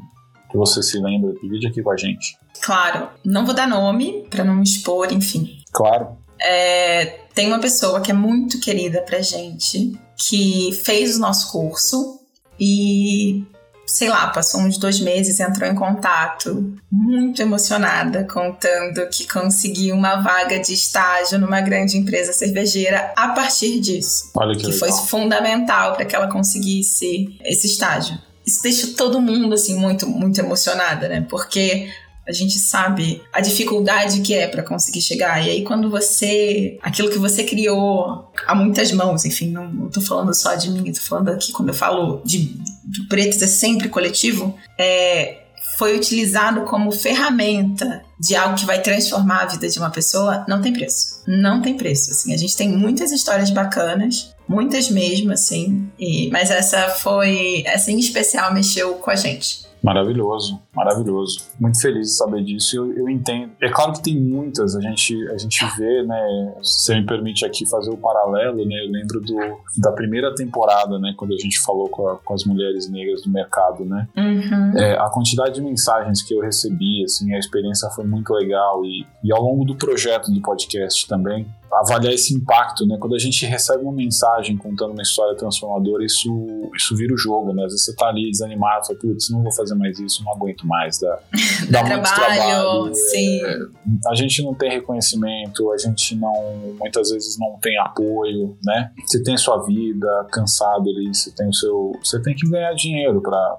que você se lembra. Divide aqui com a gente. Claro, não vou dar nome para não me expor, enfim. Claro. É, tem uma pessoa que é muito querida pra gente, que fez o nosso curso e, sei lá, passou uns dois meses, entrou em contato, muito emocionada, contando que conseguiu uma vaga de estágio numa grande empresa cervejeira a partir disso. Olha que, que foi fundamental para que ela conseguisse esse estágio. Isso deixa todo mundo assim muito muito emocionada, né? Porque a gente sabe a dificuldade que é para conseguir chegar. E aí, quando você. aquilo que você criou a muitas mãos, enfim, não, não tô falando só de mim, tô falando aqui, quando eu falo de, de pretos é sempre coletivo, é, foi utilizado como ferramenta de algo que vai transformar a vida de uma pessoa, não tem preço. Não tem preço. Assim, a gente tem muitas histórias bacanas, muitas mesmo, assim, e, mas essa foi. Essa em especial mexeu com a gente. Maravilhoso, maravilhoso. Muito feliz de saber disso. Eu, eu entendo. É claro que tem muitas, a gente, a gente vê, né? Se você me permite aqui fazer o paralelo, né? Eu lembro do, da primeira temporada, né? Quando a gente falou com, a, com as mulheres negras do mercado, né? Uhum. É, a quantidade de mensagens que eu recebi, assim, a experiência foi muito legal. E, e ao longo do projeto do podcast também, avaliar esse impacto, né? Quando a gente recebe uma mensagem contando uma história transformadora, isso, isso vira o jogo, né? Às vezes você tá ali desanimado, fala, putz, não vou fazer mais isso, não aguento mais, dá, (laughs) dá, muito trabalho. trabalho sim. É, a gente não tem reconhecimento, a gente não, muitas vezes não tem apoio, né? Você tem sua vida cansado ali, você tem o seu, você tem que ganhar dinheiro para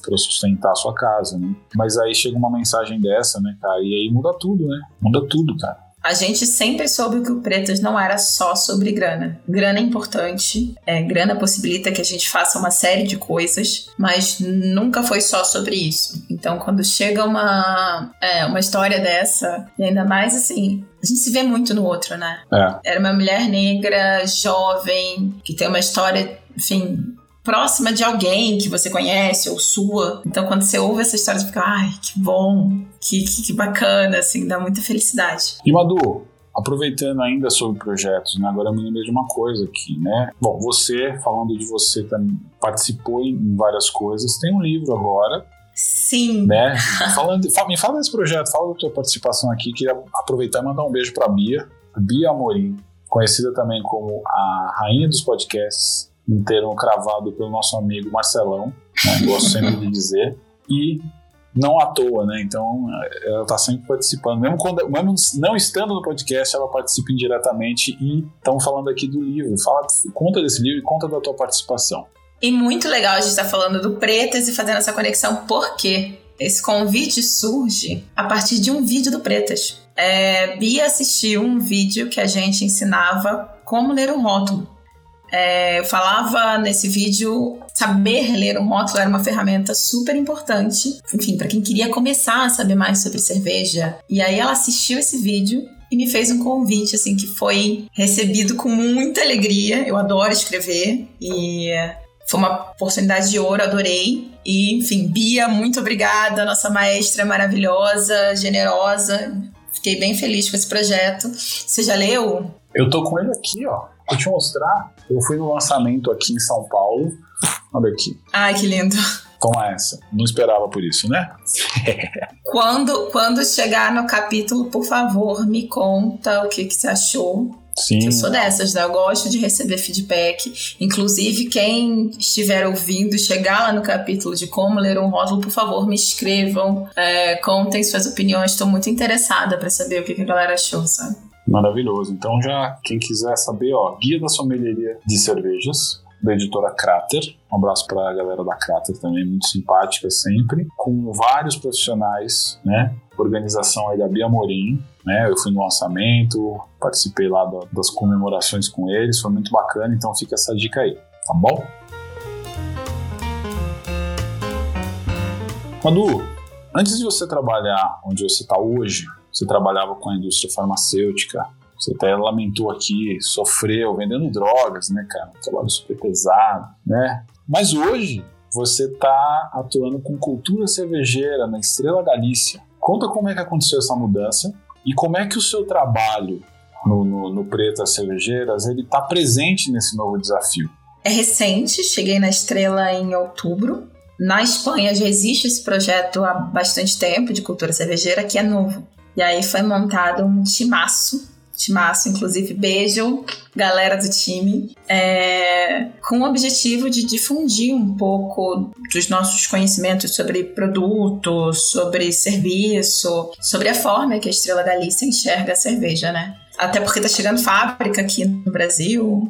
para sustentar a sua casa, né? Mas aí chega uma mensagem dessa, né, cara? E aí muda tudo, né? Muda tudo, cara. A gente sempre soube que o Pretas não era só sobre grana. Grana é importante, é, grana possibilita que a gente faça uma série de coisas, mas nunca foi só sobre isso. Então, quando chega uma, é, uma história dessa, e ainda mais assim, a gente se vê muito no outro, né? É. Era uma mulher negra, jovem, que tem uma história, enfim, próxima de alguém que você conhece ou sua. Então, quando você ouve essa história, você fica, ai, que bom, que, que, que bacana, assim, dá muita felicidade. E Madu, aproveitando ainda sobre projetos, né? Agora eu me lembrei de uma coisa aqui, né? Bom, você, falando de você, também participou em várias coisas, tem um livro agora. Sim. Né? Falando, me fala desse projeto, fala da tua participação aqui. Queria aproveitar e mandar um beijo para Bia, Bia Amorim, conhecida também como a rainha dos podcasts, termo cravado pelo nosso amigo Marcelão, né, gosto sempre de dizer, e não à toa, né? Então ela está sempre participando, mesmo, quando, mesmo não estando no podcast, ela participa indiretamente e estamos falando aqui do livro. Fala, conta desse livro e conta da tua participação. E muito legal a gente estar tá falando do Pretas e fazendo essa conexão, porque esse convite surge a partir de um vídeo do Pretas. É, Bia assistiu um vídeo que a gente ensinava como ler um rótulo. É, eu falava nesse vídeo, saber ler um rótulo era uma ferramenta super importante, enfim, para quem queria começar a saber mais sobre cerveja. E aí ela assistiu esse vídeo e me fez um convite, assim, que foi recebido com muita alegria. Eu adoro escrever e foi uma oportunidade de ouro, adorei. E, enfim, Bia, muito obrigada, nossa maestra maravilhosa, generosa. Fiquei bem feliz com esse projeto. Você já leu? Eu tô com ele aqui, ó. Vou te mostrar. Eu fui no lançamento aqui em São Paulo. Olha aqui. Ai, que lindo. Toma essa. Não esperava por isso, né? (laughs) quando, quando chegar no capítulo, por favor, me conta o que, que você achou. Sim. Eu sou dessas, né? Eu gosto de receber feedback. Inclusive, quem estiver ouvindo, chegar lá no capítulo de como ler um rótulo, por favor, me escrevam, é, contem suas opiniões. Estou muito interessada para saber o que, que a galera achou, sabe? Maravilhoso. Então, já quem quiser saber, ó, Guia da Sommelieria de Cervejas, da editora Crater. Um abraço para a galera da Crater também, muito simpática sempre, com vários profissionais, né? Organização aí da Bia Morim, né? Eu fui no lançamento, participei lá das comemorações com eles, foi muito bacana, então fica essa dica aí, tá bom? Manu, antes de você trabalhar onde você está hoje, você trabalhava com a indústria farmacêutica, você até lamentou aqui, sofreu vendendo drogas, né, cara? Trabalho super pesado, né? Mas hoje você está atuando com cultura cervejeira na Estrela Galícia. Conta como é que aconteceu essa mudança e como é que o seu trabalho no, no, no Pretas Cervejeiras ele está presente nesse novo desafio. É recente, cheguei na Estrela em outubro. Na Espanha já existe esse projeto há bastante tempo de cultura cervejeira, que é novo. E aí foi montado um timaço, timaço, inclusive beijo, galera do time, é, com o objetivo de difundir um pouco dos nossos conhecimentos sobre produto, sobre serviço, sobre a forma que a Estrela Galícia enxerga a cerveja, né? Até porque tá chegando fábrica aqui no Brasil.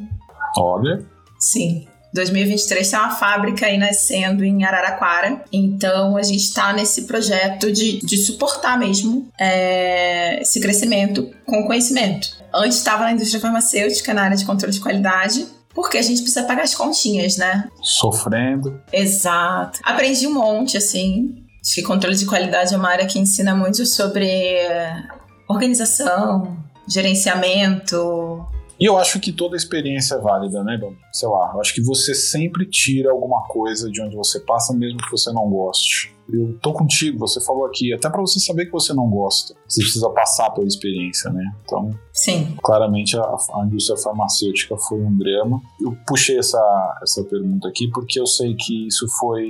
Olha. Sim. 2023 tem uma fábrica aí nascendo em Araraquara, então a gente está nesse projeto de, de suportar mesmo é, esse crescimento com conhecimento. Antes estava na indústria farmacêutica, na área de controle de qualidade, porque a gente precisa pagar as continhas, né? Sofrendo. Exato. Aprendi um monte, assim. Acho que controle de qualidade é uma área que ensina muito sobre organização, gerenciamento, E eu acho que toda experiência é válida, né, Bom? Sei lá, eu acho que você sempre tira alguma coisa de onde você passa, mesmo que você não goste. Eu tô contigo, você falou aqui, até para você saber que você não gosta, você precisa passar pela experiência, né? Então, Sim. claramente a, a indústria farmacêutica foi um drama. Eu puxei essa, essa pergunta aqui porque eu sei que isso foi.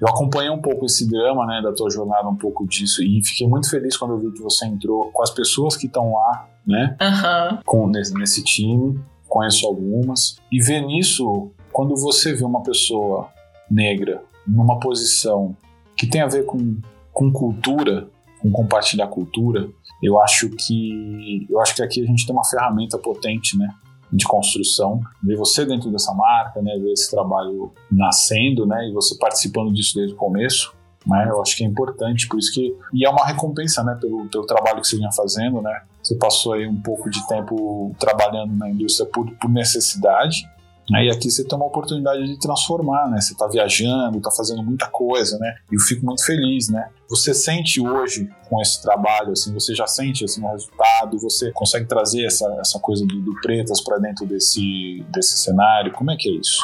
Eu acompanhei um pouco esse drama, né, da tua jornada, um pouco disso, e fiquei muito feliz quando eu vi que você entrou com as pessoas que estão lá né? Uhum. Com, nesse, nesse time, conheço algumas. E ver nisso, quando você vê uma pessoa negra numa posição que tem a ver com, com cultura, com compartilhar cultura, eu acho que eu acho que aqui a gente tem uma ferramenta potente, né? de construção, ver você dentro dessa marca, né, ver esse trabalho nascendo, né, e você participando disso desde o começo, né, eu acho que é importante, por isso que e é uma recompensa, né, pelo, pelo trabalho que você vinha fazendo, né, você passou aí um pouco de tempo trabalhando na indústria por, por necessidade, né? E aqui você tem uma oportunidade de transformar, né? Você está viajando, está fazendo muita coisa, né? E eu fico muito feliz, né? Você sente hoje com esse trabalho, assim, você já sente assim o resultado? Você consegue trazer essa, essa coisa do, do pretas para dentro desse desse cenário? Como é que é isso?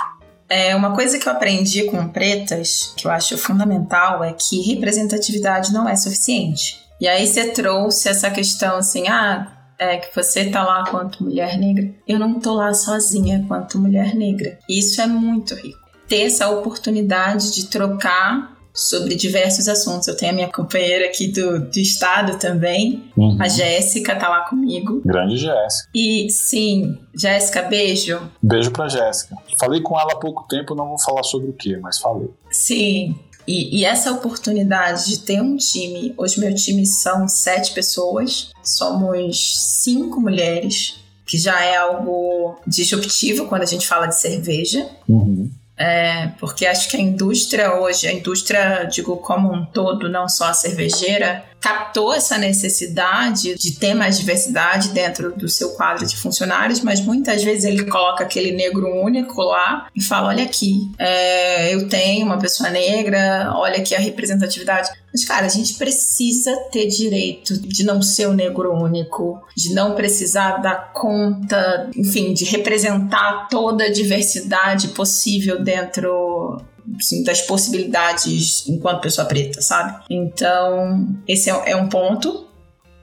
É, uma coisa que eu aprendi com pretas, que eu acho fundamental, é que representatividade não é suficiente. E aí você trouxe essa questão assim, ah, é que você tá lá quanto mulher negra. Eu não tô lá sozinha quanto mulher negra. Isso é muito rico. Ter essa oportunidade de trocar sobre diversos assuntos. Eu tenho a minha companheira aqui do, do estado também, uhum. a Jéssica tá lá comigo. Grande Jéssica. E sim, Jéssica, beijo. Beijo pra Jéssica. Falei com ela há pouco tempo, não vou falar sobre o que, mas falei. Sim, e, e, essa oportunidade de ter um time, hoje meu time são sete pessoas, somos cinco mulheres, que já é algo disruptivo quando a gente fala de cerveja. Uhum. É, porque acho que a indústria hoje, a indústria, digo, como um todo, não só a cervejeira, captou essa necessidade de ter mais diversidade dentro do seu quadro de funcionários, mas muitas vezes ele coloca aquele negro único lá e fala: olha aqui, é, eu tenho uma pessoa negra, olha aqui a representatividade. Mas, cara, a gente precisa ter direito de não ser o negro único, de não precisar dar conta, enfim, de representar toda a diversidade possível dentro assim, das possibilidades enquanto pessoa preta, sabe? Então, esse é, é um ponto.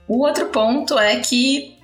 O outro ponto é que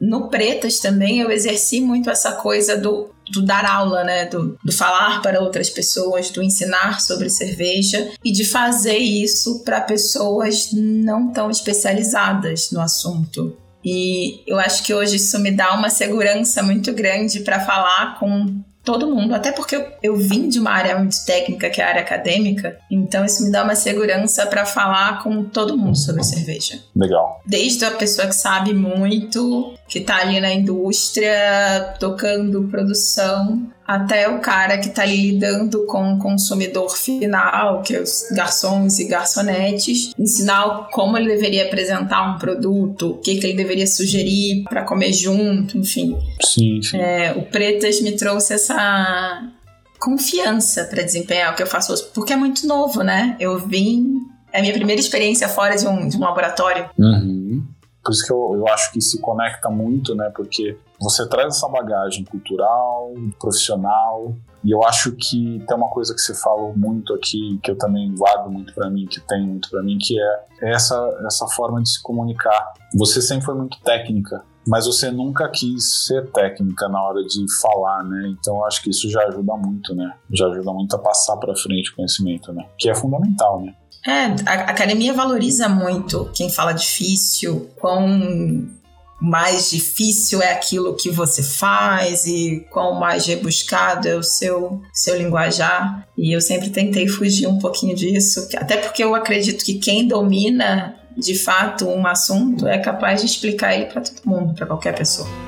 no Pretas também eu exerci muito essa coisa do, do dar aula, né? Do, do, falar para outras pessoas, do ensinar sobre cerveja e de fazer isso para pessoas não tão especializadas no assunto. E eu acho que hoje isso me dá uma segurança muito grande para falar com todo mundo, até porque eu, eu, vim de uma área muito técnica, que é a área acadêmica, então isso me dá uma segurança para falar com todo mundo sobre cerveja. Legal. Desde a pessoa que sabe muito, que tá ali na indústria, tocando produção, até o cara que está ali lidando com o consumidor final, que é os garçons e garçonetes, ensinar como ele deveria apresentar um produto, o que, que ele deveria sugerir para comer junto, enfim. Sim, sim. É, o Pretas me trouxe essa confiança para desempenhar o que eu faço hoje, porque é muito novo, né? Eu vim. É a minha primeira experiência fora de um, de um laboratório. Uhum. Por isso que eu, eu acho que se conecta muito, né? Porque você traz essa bagagem cultural, profissional, e eu acho que tem uma coisa que você falou muito aqui, que eu também guardo muito para mim, que tem muito para mim, que é essa, essa forma de se comunicar. Você sempre foi muito técnica, mas você nunca quis ser técnica na hora de falar, né? Então eu acho que isso já ajuda muito, né? Já ajuda muito a passar para frente o conhecimento, né? Que é fundamental, né? É, a academia valoriza muito quem fala difícil, quão mais difícil é aquilo que você faz e quão mais rebuscado é o seu, seu linguajar. E eu sempre tentei fugir um pouquinho disso, até porque eu acredito que quem domina de fato um assunto é capaz de explicar ele para todo mundo, para qualquer pessoa.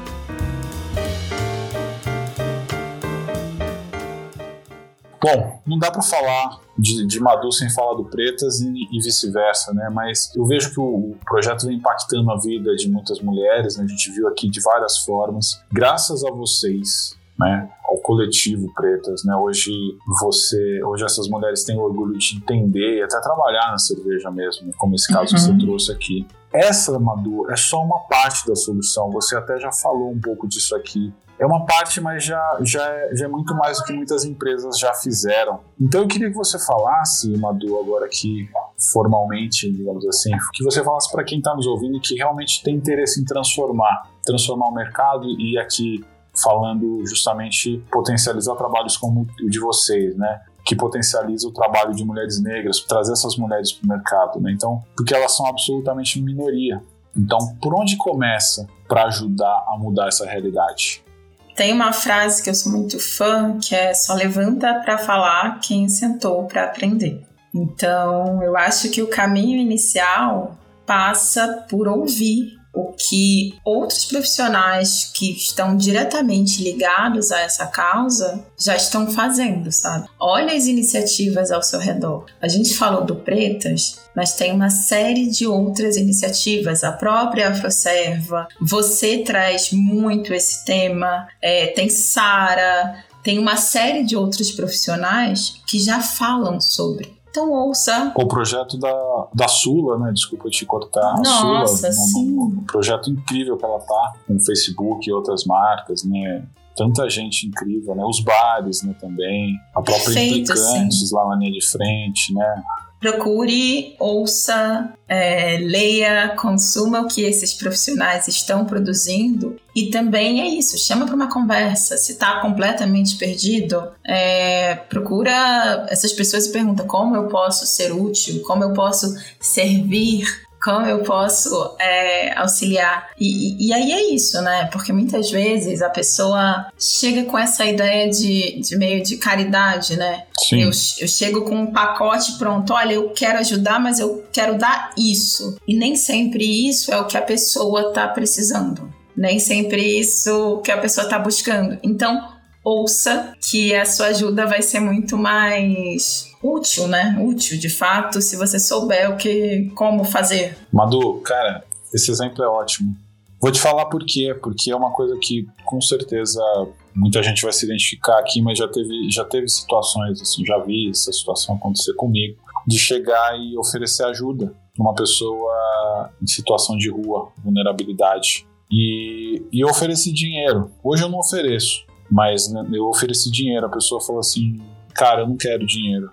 Bom, não dá para falar de, de Madu sem falar do Pretas e, e vice-versa, né? Mas eu vejo que o, o, projeto vem impactando a vida de muitas mulheres, né? A gente viu aqui de várias formas. Graças a vocês, né, ao coletivo pretas, né? Hoje você, hoje essas mulheres têm orgulho de entender e até trabalhar na cerveja mesmo, como esse caso uhum. que você uhum. trouxe aqui. Essa, Madu, é só uma parte da solução. Você até já falou um pouco disso aqui. É uma parte, mas já, já, é, já é muito mais do que muitas empresas já fizeram. Então eu queria que você falasse, Madu, agora aqui formalmente, digamos assim, que você falasse para quem está nos ouvindo que realmente tem interesse em transformar, transformar o mercado e aqui falando justamente potencializar trabalhos como o de vocês, né? Que potencializa o trabalho de mulheres negras, trazer essas mulheres para o mercado, né? Então, porque elas são absolutamente minoria. Então, por onde começa para ajudar a mudar essa realidade? Tem uma frase que eu sou muito fã, que é só levanta para falar quem sentou para aprender. Então, eu acho que o caminho inicial passa por ouvir o que outros profissionais que estão diretamente ligados a essa causa já estão fazendo, sabe? Olha as iniciativas ao seu redor. A gente falou do Pretas, mas tem uma série de outras iniciativas, a própria Afroserva. Você traz muito esse tema, é, tem Sara, tem uma série de outros profissionais que já falam sobre. Então ouça. O projeto da, da Sula, né? Desculpa te cortar. Nossa, Sula, sim. Um, um projeto incrível que ela tá com o Facebook e outras marcas, né? Tanta gente incrível, né? Os bares, né, também. A própria Perfeito, Implicantes sim. lá na linha de frente, né? Procure, ouça, é, leia, consuma o que esses profissionais estão produzindo e também é isso, chama para uma conversa. Se está completamente perdido, é, procura essas pessoas e pergunta como eu posso ser útil, como eu posso servir como eu posso é, auxiliar? E, e, aí é isso, né? Porque muitas vezes a pessoa chega com essa ideia de, de meio de caridade, né? Sim. Eu, eu chego com um pacote pronto, olha, eu quero ajudar, mas eu quero dar isso. E nem sempre isso é o que a pessoa tá precisando. Nem sempre isso que a pessoa tá buscando. Então, ouça que a sua ajuda vai ser muito mais útil, né? Útil, de fato, se você souber o que, como fazer. Madu, cara, esse exemplo é ótimo. Vou te falar por quê, porque é uma coisa que com certeza muita gente vai se identificar aqui, mas já teve, já teve situações, assim, já vi essa situação acontecer comigo, de chegar e oferecer ajuda para uma pessoa em situação de rua, vulnerabilidade. E, e eu ofereci dinheiro. Hoje eu não ofereço, mas né, eu ofereci dinheiro. A pessoa falou assim: Cara, eu não quero dinheiro.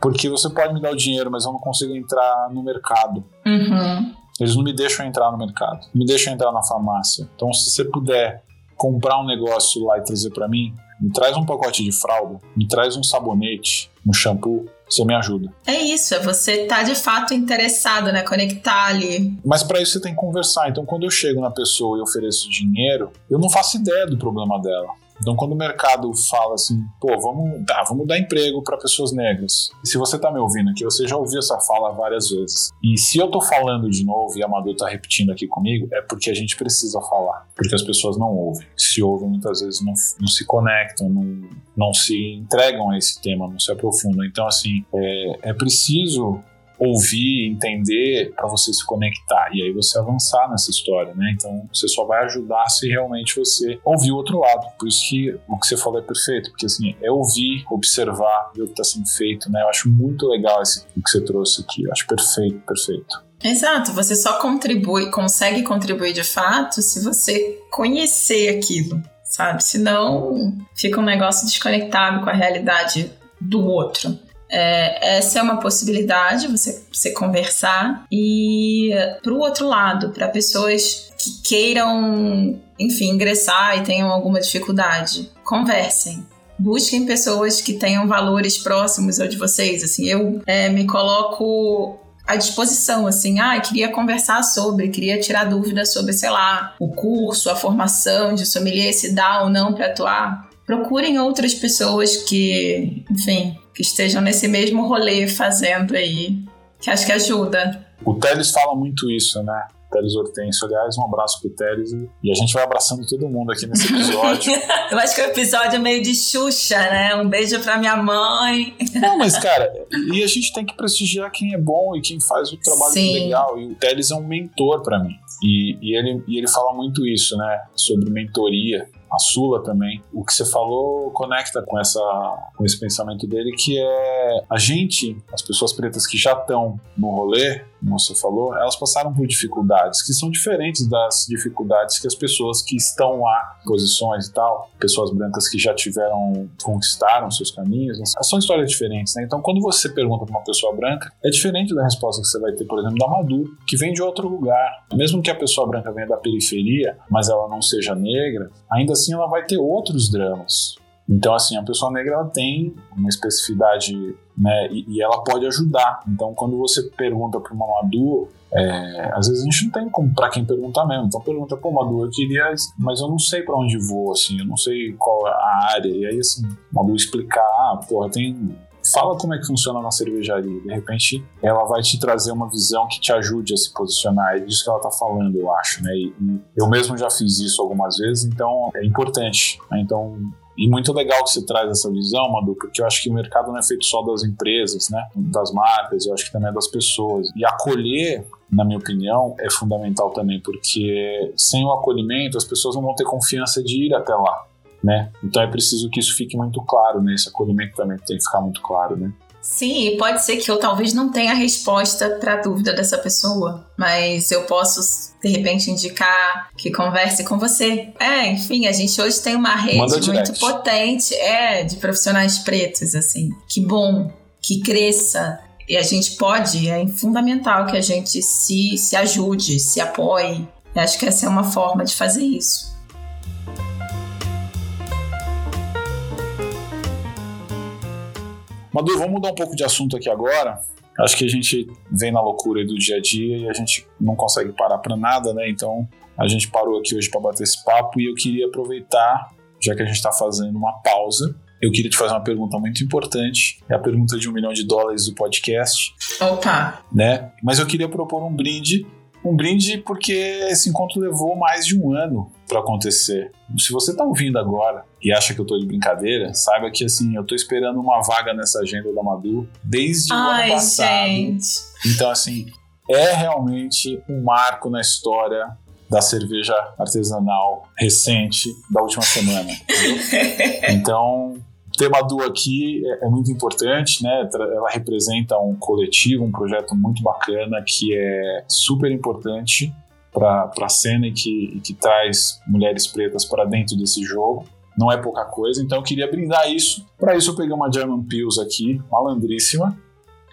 Porque você pode me dar o dinheiro, mas eu não consigo entrar no mercado. Uhum. Eles não me deixam entrar no mercado, me deixam entrar na farmácia. Então, se você puder comprar um negócio lá e trazer para mim, me traz um pacote de fralda, me traz um sabonete, um shampoo, você me ajuda. É isso, é você tá de fato interessado, né? Conectar ali. Mas para isso você tem que conversar. Então, quando eu chego na pessoa e ofereço dinheiro, eu não faço ideia do problema dela. Então, quando o mercado fala assim, pô, vamos, tá, vamos dar emprego para pessoas negras. E se você está me ouvindo aqui, você já ouviu essa fala várias vezes. E se eu estou falando de novo e a Amador está repetindo aqui comigo, é porque a gente precisa falar. Porque as pessoas não ouvem. Se ouvem, muitas vezes não, não se conectam, não, não se entregam a esse tema, não se aprofundam. Então, assim, é, é preciso ouvir, entender para você se conectar e aí você avançar nessa história, né? Então você só vai ajudar se realmente você ouvir o outro lado. Por isso que o que você falou é perfeito, porque assim, é ouvir, observar, ver o que está sendo feito, né? Eu acho muito legal esse, o que você trouxe aqui. Eu acho perfeito, perfeito. Exato, você só contribui, consegue contribuir de fato se você conhecer aquilo, sabe? Senão fica um negócio desconectado com a realidade do outro. É, essa é uma possibilidade, você, você conversar. E para o outro lado, para pessoas que queiram, enfim, ingressar e tenham alguma dificuldade, conversem. Busquem pessoas que tenham valores próximos ao de vocês. Assim, eu é, me coloco à disposição, assim, ah, queria conversar sobre, queria tirar dúvidas sobre, sei lá, o curso, a formação de sommelier, se dá ou não para atuar. Procurem outras pessoas que, enfim, que estejam nesse mesmo rolê fazendo aí, que acho que ajuda. O Teles fala muito isso, né? Teles Hortêncio. Aliás, um abraço pro Teles. E a gente vai abraçando todo mundo aqui nesse episódio. (laughs) Eu acho que o episódio é meio de Xuxa, né? Um beijo pra minha mãe. Não, mas, cara, e a gente tem que prestigiar quem é bom e quem faz o trabalho Sim. legal. E o Teles é um mentor para mim. E, e, ele, e ele fala muito isso, né? Sobre mentoria. A Sula também. O que você falou conecta com, essa, com esse pensamento dele, que é a gente, as pessoas pretas que já estão no rolê, como você falou, elas passaram por dificuldades que são diferentes das dificuldades que as pessoas que estão lá, posições e tal, pessoas brancas que já tiveram, conquistaram seus caminhos, são histórias diferentes, né? Então, quando você pergunta para uma pessoa branca, é diferente da resposta que você vai ter, por exemplo, da Madu, que vem de outro lugar. Mesmo que a pessoa branca venha da periferia, mas ela não seja negra, ainda assim ela vai ter outros dramas. Então, assim, a pessoa negra ela tem uma especificidade, né, e, e ela pode ajudar. Então, quando você pergunta para uma Madu, é, às vezes a gente não tem como para quem perguntar mesmo. Então pergunta, pô, Madu, eu queria, mas eu não sei para onde vou, assim, eu não sei qual é a área. E aí, assim, Madu explicar, ah, porra, tem fala como é que funciona na cervejaria. De repente, ela vai te trazer uma visão que te ajude a se posicionar. É disso que ela tá falando, eu acho, né? E, e eu mesmo já fiz isso algumas vezes, então é importante. Né? Então, e muito legal que você traz essa visão, Madu, porque eu acho que o mercado não é feito só das empresas, né? Das marcas, eu acho que também é das pessoas. E acolher, na minha opinião, é fundamental também, porque sem o acolhimento as pessoas não vão ter confiança de ir até lá né? Então é preciso que isso fique muito claro, né? Esse acolhimento também tem que ficar muito claro, né? Sim, e pode ser que eu talvez não tenha a resposta para a dúvida dessa pessoa, mas eu posso de repente indicar que converse com você. É, enfim, a gente hoje tem uma rede muito potente, é, de profissionais pretos assim. Que bom, que cresça. E a gente pode, é fundamental que a gente se, se ajude, se apoie. Eu acho que essa é uma forma de fazer isso. Madu, vamos mudar um pouco de assunto aqui agora. Acho que a gente vem na loucura do dia a dia e a gente não consegue parar para nada, né? Então a gente parou aqui hoje para bater esse papo e eu queria aproveitar, já que a gente está fazendo uma pausa, eu queria te fazer uma pergunta muito importante. É a pergunta de um milhão de dólares do podcast. Opa! Né? Mas eu queria propor um brinde um brinde porque esse encontro levou mais de um ano para acontecer. Se você está ouvindo agora e acha que eu estou de brincadeira, saiba que assim, eu estou esperando uma vaga nessa agenda da Madu desde Ai, o ano passado. Gente. Então, assim, é realmente um marco na história da cerveja artesanal recente da última semana. (laughs) então, tema do aqui é, é, muito importante, né? Ela representa um coletivo, um projeto muito bacana que é super importante para a cena e que, e que traz mulheres pretas para dentro desse jogo. Não é pouca coisa, então eu queria brindar isso. Para isso eu peguei uma German Pills aqui, malandríssima,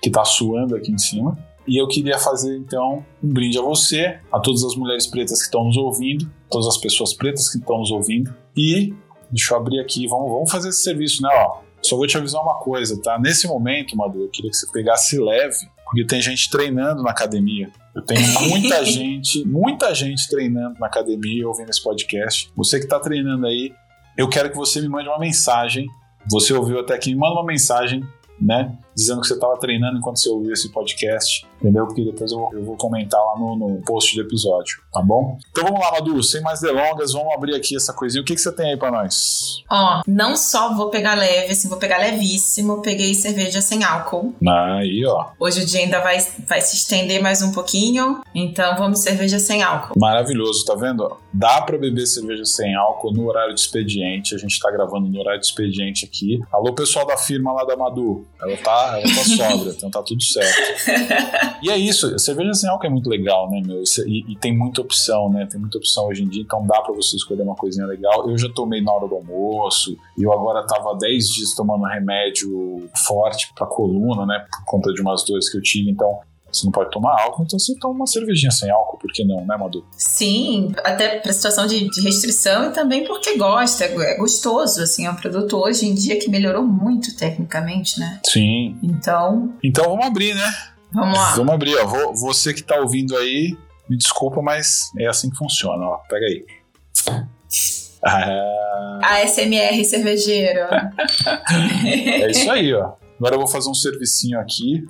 que está suando aqui em cima. E eu queria fazer então um brinde a você, a todas as mulheres pretas que estão nos ouvindo, todas as pessoas pretas que estão nos ouvindo e Deixa eu abrir aqui, vamos, vamos fazer esse serviço, né? Ó, só vou te avisar uma coisa, tá? Nesse momento, Madu, eu queria que você pegasse leve, porque tem gente treinando na academia. Eu tenho muita (laughs) gente, muita gente treinando na academia ouvindo esse podcast. Você que está treinando aí, eu quero que você me mande uma mensagem. Você ouviu até aqui, me manda uma mensagem né? Dizendo que você estava treinando enquanto você ouviu esse podcast, entendeu? Porque depois eu vou, eu vou comentar lá no, no, post do episódio, tá bom? Então vamos lá, Madu, sem mais delongas, vamos abrir aqui essa coisinha. O que, que você tem aí para nós? Ó, não só vou pegar leve, assim, vou pegar levíssimo, peguei cerveja sem álcool. Aí, ó. Hoje o dia ainda vai, vai se estender mais um pouquinho, então vamos cerveja sem álcool. Maravilhoso, tá vendo? Dá para beber cerveja sem álcool no horário de expediente, a gente tá gravando no horário de expediente aqui. Alô, pessoal da firma lá da Madu, ela tá, ela tá sobra, então tá tudo certo. (laughs) E é isso, cerveja sem álcool é muito legal, né, meu? E, e, tem muita opção, né? Tem muita opção hoje em dia, então dá pra você escolher uma coisinha legal. Eu já tomei na hora do almoço, e eu agora tava 10 dias tomando remédio forte pra coluna, né? Por conta de umas dores que eu tive, então você não pode tomar álcool, então você toma uma cervejinha sem álcool, por que não, né, Madu? Sim, até pra situação de, de restrição e também porque gosta, é, é gostoso, assim, é um produto hoje em dia que melhorou muito tecnicamente, né? Sim. Então... Então vamos abrir, né? Vamos lá. Vamos abrir, ó. Você que tá ouvindo aí, me desculpa, mas é assim que funciona, ó. Pega aí. Ah. ASMR cervejeiro. (laughs) é isso aí, ó. Agora eu vou fazer um servicinho aqui.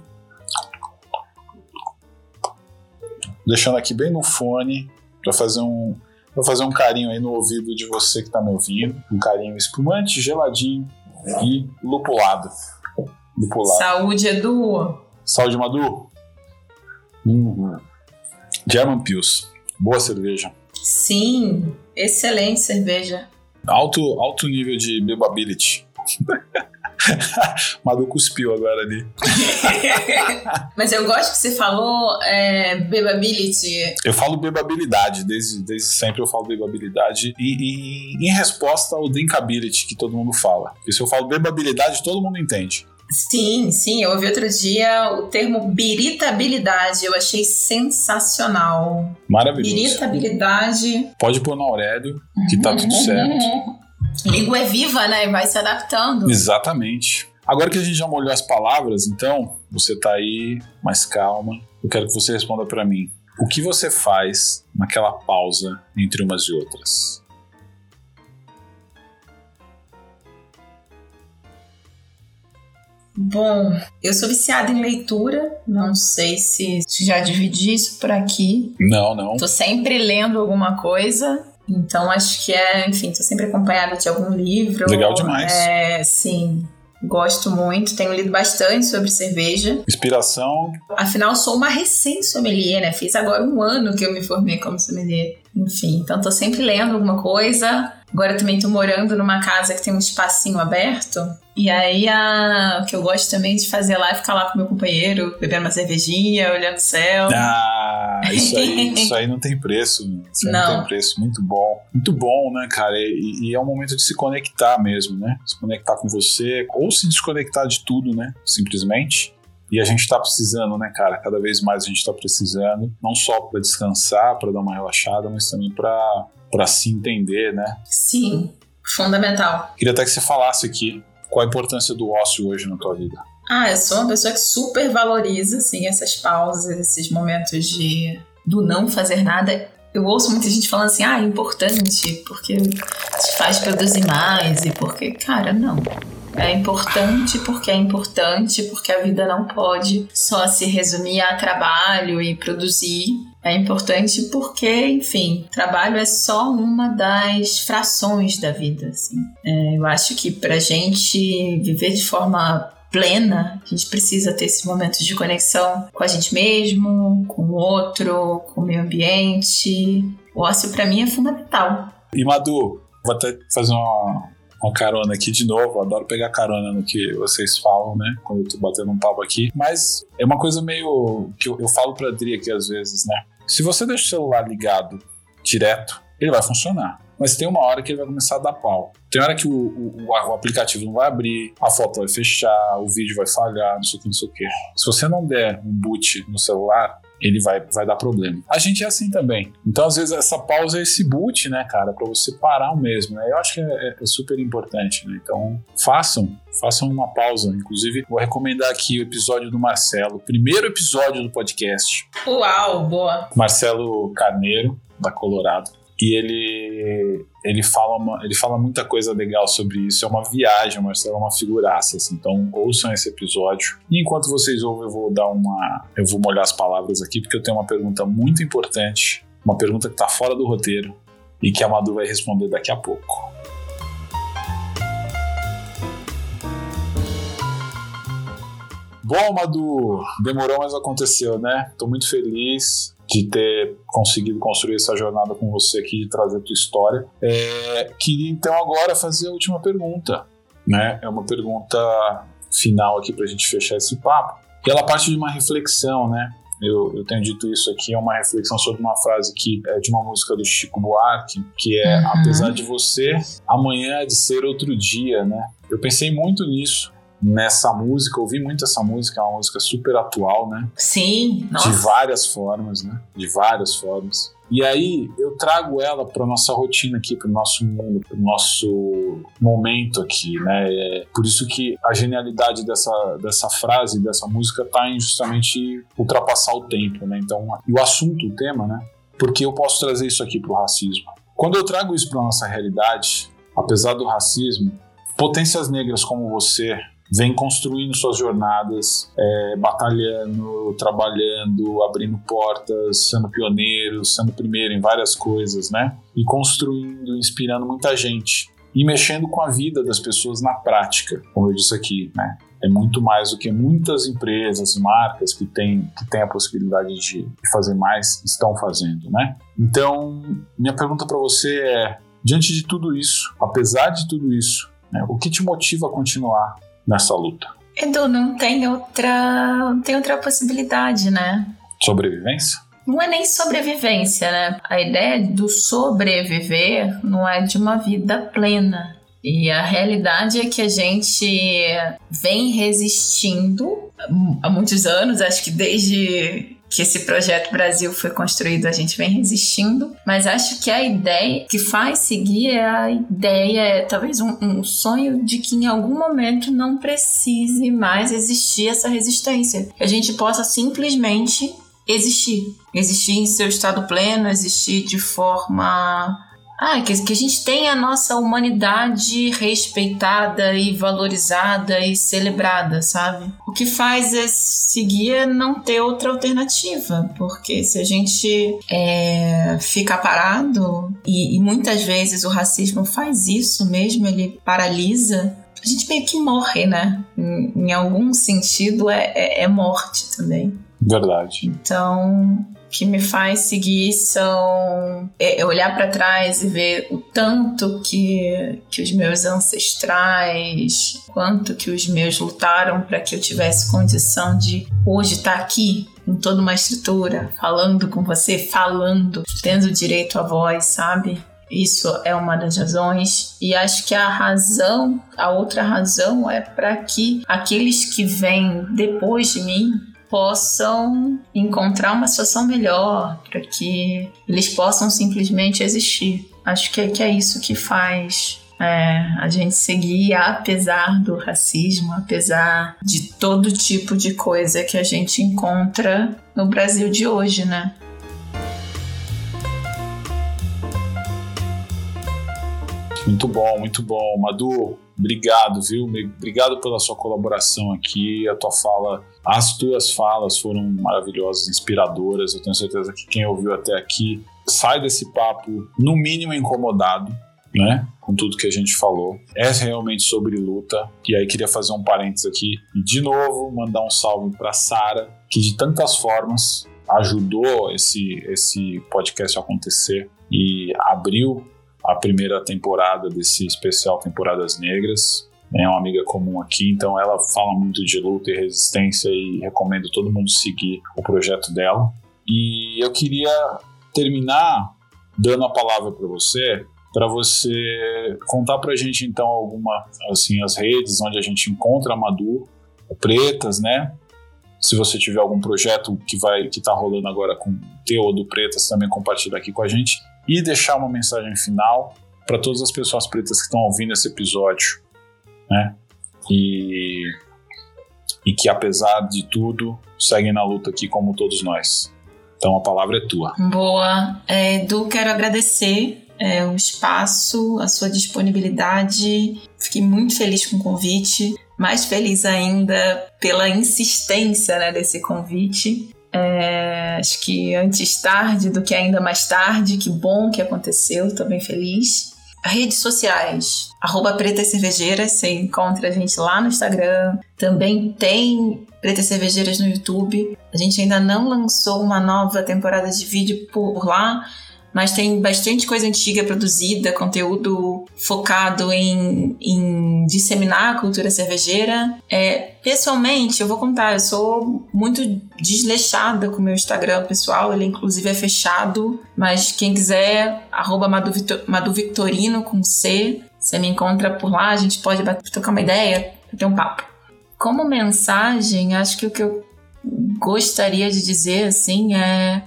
Deixando aqui bem no fone para fazer um para fazer um carinho aí no ouvido de você que está me ouvindo, um carinho espumante, geladinho e lupulado. lupulado. Saúde, Edu. Saúde, Madu. Uhum. German Pils, boa cerveja. Sim, excelente cerveja. Alto, alto nível de bebability. (laughs) (laughs) Madu cuspiu agora ali. (laughs) Mas eu gosto que você falou é, bebability. Eu falo bebabilidade, desde, desde sempre eu falo bebabilidade. E, e em resposta ao drinkability que todo mundo fala. Porque se eu falo bebabilidade, todo mundo entende. Sim, sim. Eu ouvi outro dia o termo biritabilidade. Eu achei sensacional. Maravilhoso. Biritabilidade. Pode pôr no Aurélio, que tá tudo certo. (laughs) Língua é viva, né? E vai se adaptando. Exatamente. Agora que a gente já molhou as palavras, então, você tá aí mais calma. Eu quero que você responda para mim. O que você faz naquela pausa entre umas e outras? Bom, eu sou viciada em leitura. Não sei se já dividi isso por aqui. Não, não. Tô sempre lendo alguma coisa. Então acho que é, enfim, tô sempre acompanhada de algum livro. Legal demais. É, sim. Gosto muito, tenho lido bastante sobre cerveja. Inspiração. Afinal, sou uma recente sommelier, né? Fiz agora um ano que eu me formei como sommelier. Enfim, então tô sempre lendo alguma coisa. Agora também tô morando numa casa que tem um espacinho aberto. E aí a... o que eu gosto também de fazer lá é ficar lá com meu companheiro, bebendo uma cervejinha, olhando o céu. Ah, isso aí, (laughs) isso aí não tem preço. Isso aí não. não tem preço. Muito bom. Muito bom, né, cara? E, e, é um momento de se conectar mesmo, né? Se conectar com você, ou se desconectar de tudo, né? Simplesmente. E a gente está precisando, né, cara? Cada vez mais a gente está precisando, não só para descansar, para dar uma relaxada, mas também para se entender, né? Sim, fundamental. Queria até que você falasse aqui qual a importância do ócio hoje na tua vida. Ah, eu sou uma pessoa que super valoriza, assim, essas pausas, esses momentos de do não fazer nada. Eu ouço muita gente falando assim, ah, é importante, porque te faz produzir mais e porque, cara, não. É importante porque é importante, porque a vida não pode só se resumir a trabalho e produzir. É importante porque, enfim, trabalho é só uma das frações da vida. Assim. É, eu acho que para gente viver de forma plena, a gente precisa ter esses momentos de conexão com a gente mesmo, com o outro, com o meio ambiente. O ócio para mim é fundamental. E Madu, vou até fazer uma, uma carona aqui de novo. Adoro pegar carona no que vocês falam, né? Quando eu tô batendo um papo aqui. Mas é uma coisa meio que eu, eu falo pra Adri aqui às vezes, né? Se você deixa o celular ligado direto, ele vai funcionar. Mas tem uma hora que ele vai começar a dar pau. Tem hora que o, o, o, aplicativo não vai abrir, a foto vai fechar, o vídeo vai falhar, não sei o que, não sei o que. Se você não der um boot no celular, ele vai, vai dar problema. A gente é assim também. Então, às vezes, essa pausa é esse boot, né, cara, para você parar o mesmo, né? Eu acho que é, é, é, super importante, né? Então, façam, façam uma pausa. Inclusive, vou recomendar aqui o episódio do Marcelo, primeiro episódio do podcast. Uau, boa! Marcelo Carneiro, da Colorado e ele ele fala uma, ele fala muita coisa legal sobre isso. É uma viagem, Marcelo, é uma figuraça. Assim. Então ouçam esse episódio. E enquanto vocês ouvem, eu vou dar uma, eu vou molhar as palavras aqui porque eu tenho uma pergunta muito importante, uma pergunta que está fora do roteiro e que a Madu vai responder daqui a pouco. Bom, Madu, demorou, mas aconteceu, né? Tô muito feliz de ter conseguido construir essa jornada com você aqui, de trazer tua história. É, queria então agora fazer a última pergunta, né? É uma pergunta final aqui para a gente fechar esse papo. E ela parte de uma reflexão, né? Eu, eu, tenho dito isso aqui, é uma reflexão sobre uma frase que é de uma música do Chico Buarque, que é uhum. apesar de você, amanhã é de ser outro dia, né? Eu pensei muito nisso nessa música, ouvi muito essa música, é uma música super atual, né? Sim, nossa. De várias formas, né? De várias formas. E aí eu trago ela para nossa rotina aqui, para o nosso mundo, para o nosso momento aqui, né? É por isso que a genialidade dessa, dessa frase, dessa música, está em justamente ultrapassar o tempo, né? Então, e o assunto, o tema, né? Porque eu posso trazer isso aqui para o racismo. Quando eu trago isso para nossa realidade, apesar do racismo, potências negras como você, vem construindo suas jornadas, é, batalhando, trabalhando, abrindo portas, sendo pioneiro, sendo primeiro em várias coisas, né? E construindo, inspirando muita gente e mexendo com a vida das pessoas na prática, como eu disse aqui, né? É muito mais do que muitas empresas, marcas que têm, que têm a possibilidade de fazer mais estão fazendo, né? Então, minha pergunta para você é: Diante de tudo isso, apesar de tudo isso, né, o que te motiva a continuar nessa luta? Edu, não tem outra, não tem outra possibilidade, né? Sobrevivência? Não é nem sobrevivência, né? A ideia do sobreviver não é de uma vida plena. E a realidade é que a gente vem resistindo há muitos anos, acho que desde que esse projeto Brasil foi construído, a gente vem resistindo, mas acho que a ideia que faz seguir é a ideia, é talvez um, um sonho de que em algum momento não precise mais existir essa resistência, que a gente possa simplesmente existir, existir em seu estado pleno, existir de forma ah, que, que a gente tenha a nossa humanidade respeitada e valorizada e celebrada, sabe? O que faz é seguir é não ter outra alternativa, porque se a gente é, fica parado, e, e muitas vezes o racismo faz isso mesmo, ele paralisa, a gente meio que morre, né? Em, em algum sentido é, é, é morte também. Verdade. Então, que me faz seguir são é, é olhar para trás e ver o tanto que, que os meus ancestrais, quanto que os meus lutaram para que eu tivesse condição de hoje estar tá aqui com toda uma estrutura, falando com você, falando, tendo direito à voz, sabe? Isso é uma das razões. E acho que a razão, a outra razão é para que aqueles que vêm depois de mim possam encontrar uma situação melhor, para que eles possam simplesmente existir. Acho que é, que é isso que faz é, a gente seguir apesar do racismo, apesar de todo tipo de coisa que a gente encontra no Brasil de hoje, né? Muito bom, muito bom. Madu, obrigado, viu? Obrigado pela sua colaboração aqui. A tua fala, as tuas falas foram maravilhosas, inspiradoras. Eu tenho certeza que quem ouviu até aqui sai desse papo, no mínimo, incomodado. Né? Com tudo que a gente falou. É realmente sobre luta. E aí queria fazer um parênteses aqui e de novo mandar um salve para Sara, que de tantas formas ajudou esse esse podcast a acontecer e abriu a primeira temporada desse especial Temporadas Negras. É uma amiga comum aqui, então ela fala muito de luta e resistência e recomendo todo mundo seguir o projeto dela. E eu queria terminar dando a palavra para você, para você contar para a gente então alguma assim as redes onde a gente encontra a Madu, Pretas, né? Se você tiver algum projeto que vai que tá rolando agora com o teu ou do Pretas, também compartilha aqui com a gente e deixar uma mensagem final para todas as pessoas pretas que estão ouvindo esse episódio, né? E, e que apesar de tudo seguem na luta aqui como todos nós. Então a palavra é tua. Boa, é, Edu, quero agradecer é, o espaço, a sua disponibilidade. Fiquei muito feliz com o convite, mais feliz ainda pela insistência né, desse convite. É, acho que antes tarde do que ainda mais tarde. Que bom que aconteceu, tô bem feliz. Redes sociais, arroba Pretas Cervejeiras, você encontra a gente lá no Instagram. Também tem Pretas Cervejeiras no YouTube. A gente ainda não lançou uma nova temporada de vídeo por lá, mas tem bastante coisa antiga produzida, conteúdo focado em, em disseminar a cultura cervejeira. É, pessoalmente, eu vou contar, eu sou muito desleixada com o meu Instagram pessoal, ele inclusive é fechado, mas quem quiser, arroba Madu, Madu Victorino com C, você me encontra por lá, a gente pode bater, trocar uma ideia, ter um papo. Como mensagem, acho que o que eu gostaria de dizer, assim, é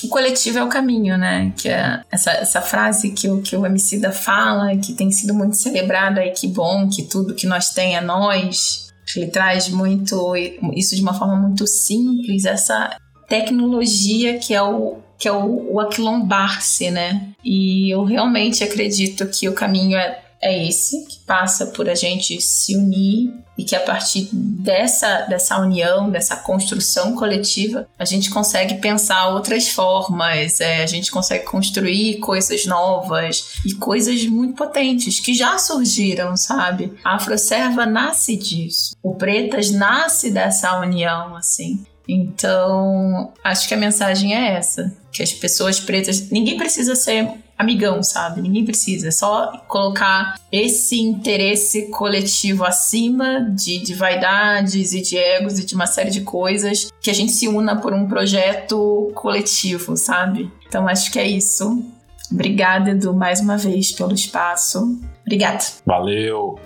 que o coletivo é o caminho, né? Que é essa, essa frase que o, que o da fala, que tem sido muito celebrada e que bom, que tudo que nós tem é nós. Ele traz muito isso de uma forma muito simples, essa tecnologia que é o que é o, o aquilombar-se, né? E eu realmente acredito que o caminho é é esse, que passa por a gente se unir e que a partir dessa, dessa união, dessa construção coletiva, a gente consegue pensar outras formas, é, a gente consegue construir coisas novas e coisas muito potentes que já surgiram, sabe? A Afroserva nasce disso, o Pretas nasce dessa união, assim. Então, acho que a mensagem é essa: que as pessoas pretas, ninguém precisa ser amigão, sabe? Ninguém precisa. É só colocar esse interesse coletivo acima de, de vaidades e de egos e de uma série de coisas que a gente se una por um projeto coletivo, sabe? Então acho que é isso. Obrigada, Edu, mais uma vez pelo espaço. Obrigada. Valeu.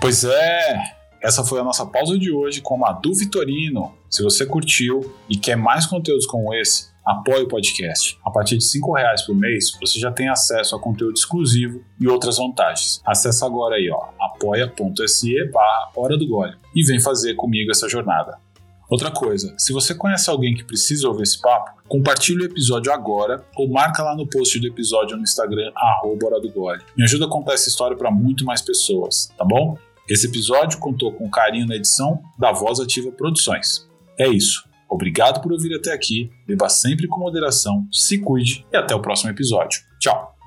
Pois é, essa foi a nossa pausa de hoje com Madu Vitorino. Se você curtiu e quer mais conteúdos como esse, apoie o podcast. A partir de R$ reais por mês, você já tem acesso a conteúdo exclusivo e outras vantagens. Acesse agora aí, ó, apoia.se barra Hora do Gole e vem fazer comigo essa jornada. Outra coisa, se você conhece alguém que precisa ouvir esse papo, compartilhe o episódio agora ou marca lá no post do episódio no Instagram, arroba Hora do Gole. Me ajuda a contar essa história para muito mais pessoas, tá bom? Esse episódio contou com carinho na edição da Voz Ativa Produções. É isso. Obrigado por ouvir até aqui. Beba sempre com moderação, se cuide e até o próximo episódio. Tchau!